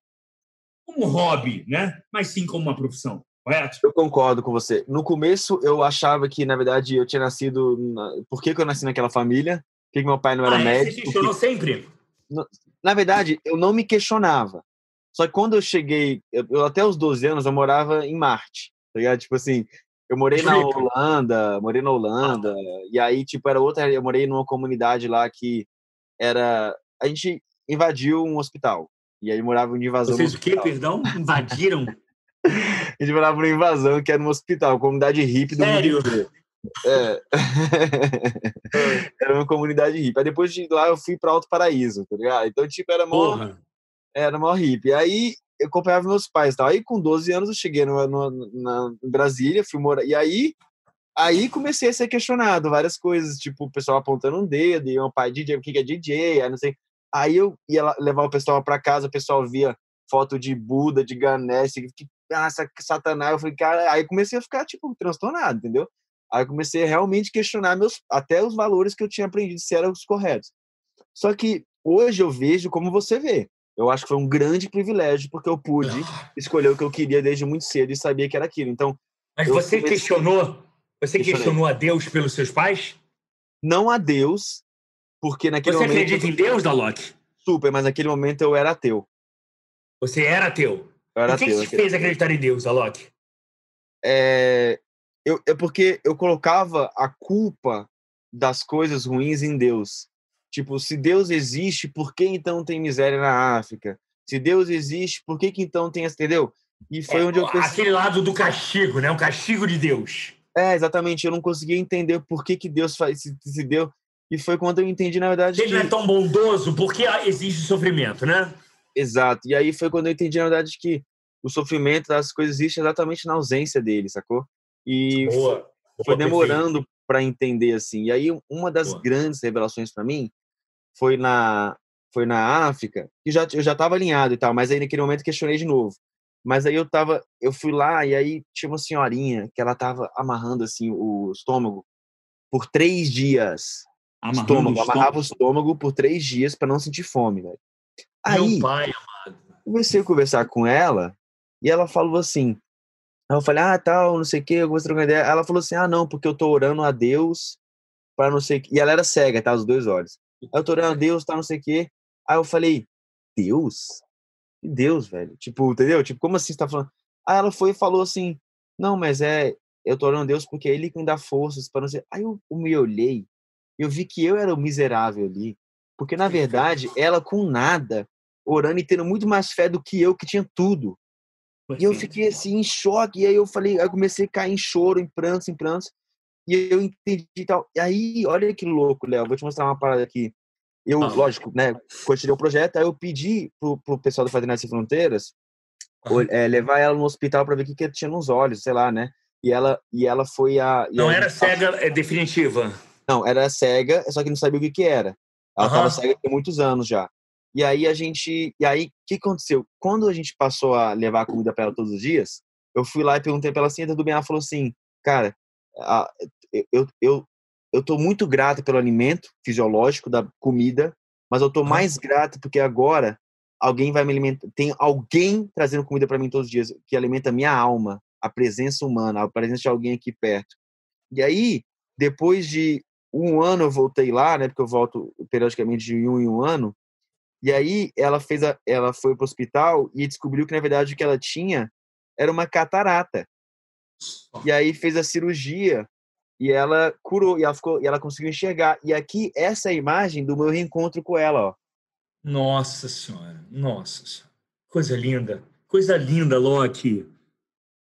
como um hobby, né? Mas sim como uma profissão, correto? Eu concordo com você. No começo eu achava que na verdade eu tinha nascido, na... por que, que eu nasci naquela família? Por que, que meu pai não era ah, é? médico? Você questionou Porque- sempre? Na verdade, eu não me questionava. Só que quando eu cheguei, eu, até os 12 anos, eu morava em Marte. Tá ligado? Tipo assim, eu morei na. Holanda, morei na Holanda, e aí, tipo, era outra. Eu morei numa comunidade lá que era. A gente invadiu um hospital. E aí morava em invasão. no Vocês o quê, perdão? Invadiram? A gente morava numa invasão que era um hospital, comunidade hippie do Sério? mundo inteiro. É. era uma comunidade hippie. Aí depois de lá eu fui pra Alto Paraíso, tá ligado? Então, tipo, era mó, Porra. era mó hippie. Aí eu acompanhava meus pais e tal. Aí com 12 anos eu cheguei no, no- na, Brasília, fui morar. E aí, aí comecei a ser questionado várias coisas, tipo, o pessoal apontando um dedo, e meu pai, DJ, o que que é DJ? Aí não sei. Aí eu ia levar o pessoal pra casa, o pessoal via foto de Buda, de Ganesh, que ah, sa- Satanás. Eu falei, cara, aí comecei a ficar, tipo, transtornado, entendeu? Aí comecei a realmente questionar meus, até os valores que eu tinha aprendido se eram os corretos. Só que hoje eu vejo como você vê. Eu acho que foi um grande privilégio, porque eu pude escolher o que eu queria desde muito cedo e sabia que era aquilo. Então, Mas você comecei- questionou? Você Questionei. questionou a Deus pelos seus pais? não a Deus, porque naquele Você momento. acredita em Deus, Dalok? Super, mas naquele momento eu era ateu. Você era ateu. Eu era o que, ateu. que te fez acreditar em Deus, Dalok? é, eu, é porque eu colocava a culpa das coisas ruins em Deus. Tipo, se Deus existe, por que então tem miséria na África? Se Deus existe, por que, que então tem. Entendeu? E foi É, onde eu pensei. Aquele lado do castigo, né? O castigo de Deus. É, exatamente. Eu não conseguia entender por que, que Deus faz. Se, se Deus. E foi quando eu entendi, na verdade. Ele que... não é tão bondoso, por que existe sofrimento, né? Exato. E aí foi quando eu entendi, na verdade, que o sofrimento das coisas existe exatamente na ausência dele, sacou? E Boa. foi, foi Boa, demorando para entender assim. E aí uma das Boa. grandes revelações para mim foi na foi na África, que já eu já estava alinhado e tal, mas aí naquele momento questionei de novo. Mas aí eu tava, eu fui lá e aí tinha uma senhorinha que ela tava amarrando assim o estômago por três dias. Amarrando estômago, o amarrava o estômago por três dias para não sentir fome, velho. Meu Aí pai, comecei a conversar com ela e ela falou assim. Aí eu falei, ah, tal, não sei o quê, eu comecei a trocar ideia. Ela falou assim, ah, não, porque eu tô orando a Deus para não sei o quê. E ela era cega, tá? Os dois olhos. Aí eu tô orando a Deus, tá, não sei o quê. Aí eu falei, Deus? Que Deus, velho? Tipo, entendeu? Tipo, como assim você tá falando? Aí ela foi e falou assim, não, mas é, eu tô orando a Deus porque é Ele que me dá forças para não sei. Aí eu, eu me olhei, eu vi que eu era o miserável ali. Porque, na verdade, ela com nada, orando e tendo muito mais fé do que eu, que tinha tudo. E eu fiquei assim em choque, e aí eu falei, aí eu comecei a cair em choro, em prantos, em prantos. E eu entendi e tal. E aí, olha que louco, Léo, vou te mostrar uma parada aqui. Eu, Ah. lógico, né, continuei o projeto, aí eu pedi pro, pro pessoal do Fazenda Sem Fronteiras é, levar ela no hospital para ver o que, que tinha nos olhos, sei lá, né? E ela, e ela foi a. não a era cega é definitiva. Não, era cega, só que não sabia o que, que era. Ela estava cega há muitos anos já. E aí a gente. E aí, o que aconteceu? Quando a gente passou a levar comida para ela todos os dias, eu fui lá e perguntei para ela assim, tudo bem? Ela falou assim, cara, a- eu, eu, eu tô muito grato pelo alimento fisiológico da comida, mas eu tô mais grato porque agora alguém vai me alimentar. Tem alguém trazendo comida para mim todos os dias que alimenta a minha alma, a presença humana, a presença de alguém aqui perto. E aí, depois de um ano eu voltei lá, né? Porque eu volto periodicamente de um em um ano. E aí ela fez a, ela foi pro hospital e descobriu que na verdade o que ela tinha era uma catarata. E aí fez a cirurgia e ela curou e ela ficou e ela conseguiu enxergar. E aqui essa é a imagem do meu reencontro com ela, ó. Nossa senhora, nossa senhora. Coisa linda. Coisa linda, Loki.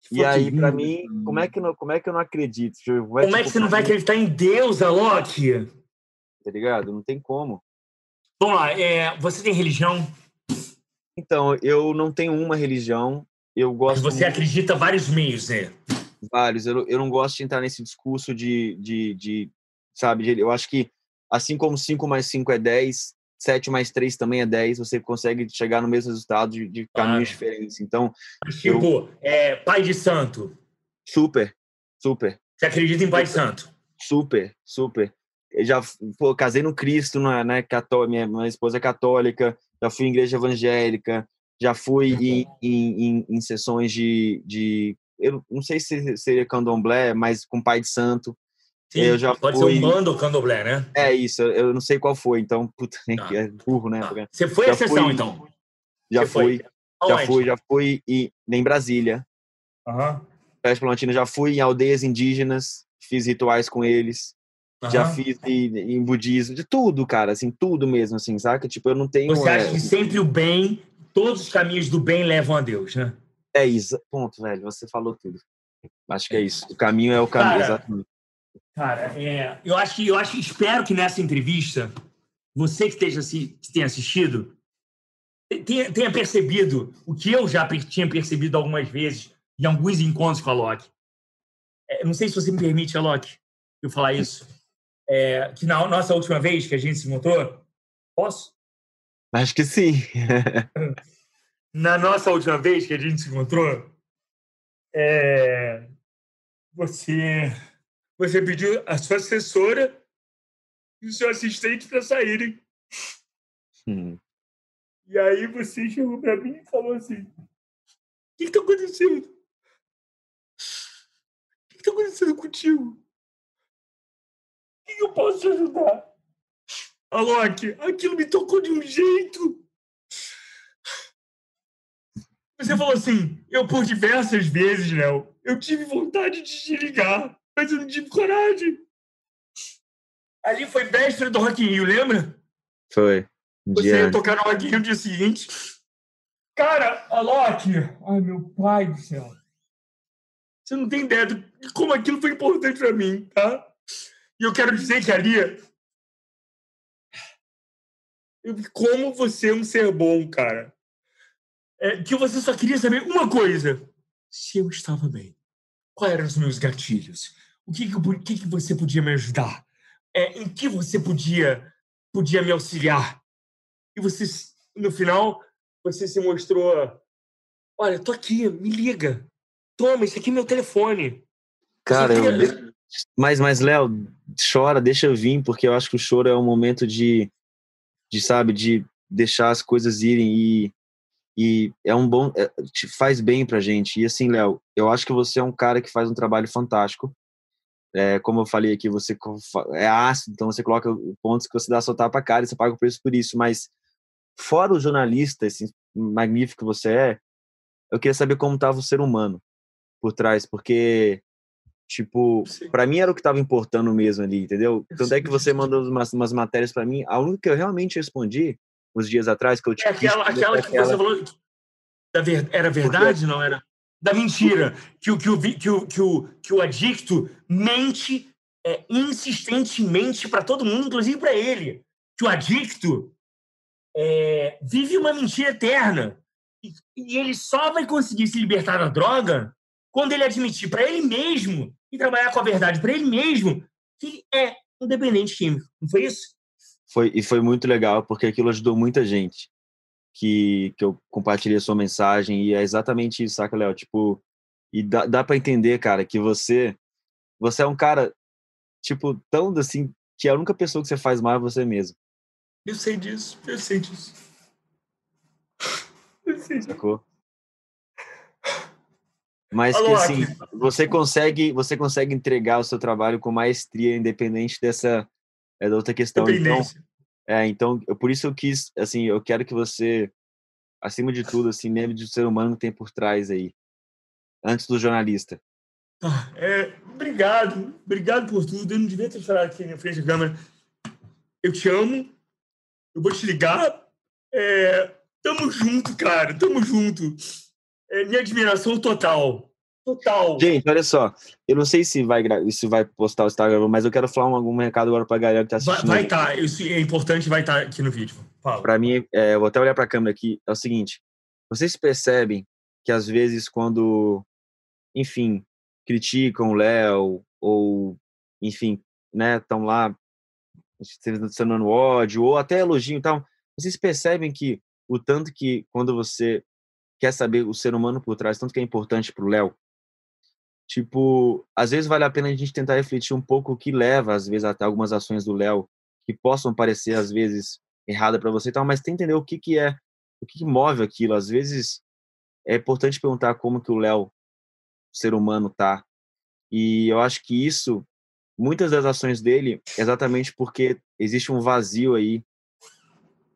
Que E aí para mim, como é que eu não, como é que eu não acredito? Eu- Como é que você não vai acreditar em Deus, Alok? Tá ligado? Não tem como. Vamos lá, é, você tem religião? Então, eu não tenho uma religião. Eu Mas gosto você muito- acredita vários meios, né? vários. Eu, não- eu não gosto de entrar nesse discurso de, de, de sabe, de- eu acho que assim como 5 mais 5 é 10, 7 mais 3 também é 10, você consegue chegar no mesmo resultado de, de caminhos Claro. diferentes. Então, Tipo, é, pai de santo. super. Super. Você acredita em Pai Santo? Super, super. Eu já pô, casei no Cristo, né? né cató minha, minha esposa é católica, já fui em igreja evangélica, já fui em, em, em, em, sessões de, de. Eu não sei se seria candomblé, mas com Pai de Santo. Sim, eu já pode fui... ser um bando ou candomblé, né? É isso, eu não sei qual foi, então, puta, ah. é burro, né? Ah. Você foi a sessão, fui... então? Já Você fui. Foi? Já fui, já fui em, em Brasília. Aham. Uhum. Plantina, já fui em aldeias indígenas, fiz rituais com eles. Uhum. Já fiz em, em, budismo, de tudo, cara, assim, tudo mesmo, assim, saca? Tipo, eu não tenho. Você acha é... que sempre o bem, todos os caminhos do bem levam a Deus, né? É isso. Ponto, velho. Você falou tudo. Acho que é isso. O caminho é o caminho, cara, exatamente. Cara, é, eu acho que eu acho, espero que nessa entrevista, você que esteja que tenha assistido, tenha, tenha percebido o que eu já tinha percebido algumas vezes em alguns encontros com a Loki. É, não sei se você me permite, Alok, eu falar isso é, que na nossa última vez que a gente se encontrou, posso? Acho que sim. na nossa última vez que a gente se encontrou, é, você, você pediu a sua assessora e o seu assistente para saírem. Hum. E aí você chegou para mim e falou assim: O que está acontecendo? O que está acontecendo contigo? que eu posso te ajudar? Alok, aquilo me tocou de um jeito. Você falou assim, eu por diversas vezes, Léo, eu tive vontade de te ligar, mas eu não tive coragem. Ali foi véspera do Rock in Rio, lembra? Foi. Você ia tocar no Rock in Rio no dia seguinte. Cara, Alok, ai meu pai do céu. Você não tem ideia de como aquilo foi importante para mim, tá? E eu quero dizer que ali. Eu vi como você é um ser bom, cara. É, que você só queria saber uma coisa: se eu estava bem. Quais eram os meus gatilhos? O que, que, que, que você podia me ajudar? É, em que você podia, podia me auxiliar? E você, no final, você se mostrou: olha, tô aqui, me liga. Toma, esse aqui é meu telefone. Cara, eu, mas, mas Léo, chora, deixa eu vir, porque eu acho que o choro é um momento de, de sabe, de deixar as coisas irem e, e é um bom, é, te faz bem pra gente. E assim, Léo, eu acho que você é um cara que faz um trabalho fantástico. É, como eu falei aqui, você é ácido, então você coloca pontos que você dá a soltar pra cara e você paga o preço por isso. Mas fora o jornalista, esse magnífico que você é, eu queria saber como estava o ser humano por trás, porque Tipo, para mim era o que estava importando mesmo ali, entendeu? Tanto é que você mandou umas, umas matérias para mim. A única que eu realmente respondi uns dias atrás, que eu te é aquela, aquela que aquela... você falou era verdade, Porque... não era? Da mentira. Que o, que o, que o, que o, que o adicto mente é, insistentemente para todo mundo, inclusive para ele. Que o adicto é, vive uma mentira eterna. E, e ele só vai conseguir se libertar da droga quando ele admitir para ele mesmo e trabalhar com a verdade para ele mesmo que é um dependente químico. Não foi isso? Foi, e foi muito legal, porque aquilo ajudou muita gente que, que eu compartilhei a sua mensagem e é exatamente isso, saca, Léo? Tipo, e dá, dá para entender, cara, que você você é um cara, tipo, tão assim, que a única pessoa que você faz mal é você mesmo. Eu sei disso, eu sei disso. Eu sei disso. Sacou? Mas Alô, que assim, você consegue, você consegue entregar o seu trabalho com maestria, independente dessa é, outra questão. Então, é, então, eu, por isso eu quis, assim, eu quero que você, acima de tudo, assim, lembre do ser humano que tem por trás aí, antes do jornalista. É, obrigado, obrigado por tudo. Eu não devia ter falado aqui na frente da câmera. Eu te amo, eu vou te ligar. É, tamo junto, cara, tamo junto é minha admiração total. Total. Gente, olha só. Eu não sei se vai, se vai postar o Instagram, mas eu quero falar algum recado agora pra galera que tá assistindo. Vai estar, tá, isso é importante, vai estar tá aqui no vídeo. Fala. Pra mim, é, eu vou até olhar pra câmera aqui. É o seguinte: vocês percebem que às vezes, quando, enfim, criticam o Léo, ou, enfim, né, estão lá sendo ódio, ou até elogio e tal, vocês percebem que o tanto que quando você quer saber o ser humano por trás, tanto que é importante para o Léo. Tipo, às vezes vale a pena a gente tentar refletir um pouco o que leva, às vezes, até algumas ações do Léo que possam parecer, às vezes, errada para você e tal, mas tem entender o que que é, o que, que move aquilo. Às vezes, é importante perguntar como que o Léo, ser humano, tá. E eu acho que isso, muitas das ações dele, exatamente porque existe um vazio aí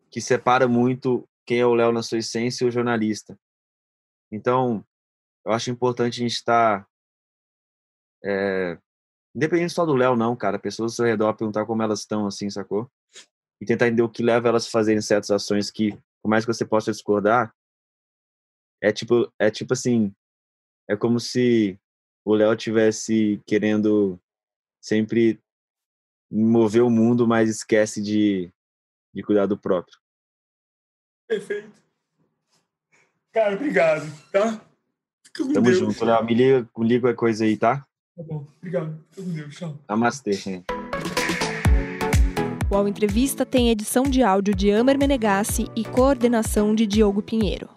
que separa muito quem é o Léo na sua essência e o jornalista. Então, eu acho importante a gente estar. É, independente só do Léo, não, cara. Pessoas ao seu redor perguntar como elas estão, assim, sacou? E tentar entender o que leva elas a fazerem certas ações que, por mais que você possa discordar, é tipo, é tipo assim, é como se o Léo tivesse querendo sempre mover o mundo, mas esquece de, de cuidar do próprio. Perfeito. Cara, obrigado, tá? Fica com Tamo Deus. junto, Léo. Me liga, liga qualquer coisa aí, tá? Tá bom, obrigado. Fica com Deus, tchau. Namastê, gente. O Ao Entrevista tem edição de áudio de Amer Menegassi e coordenação de Diogo Pinheiro.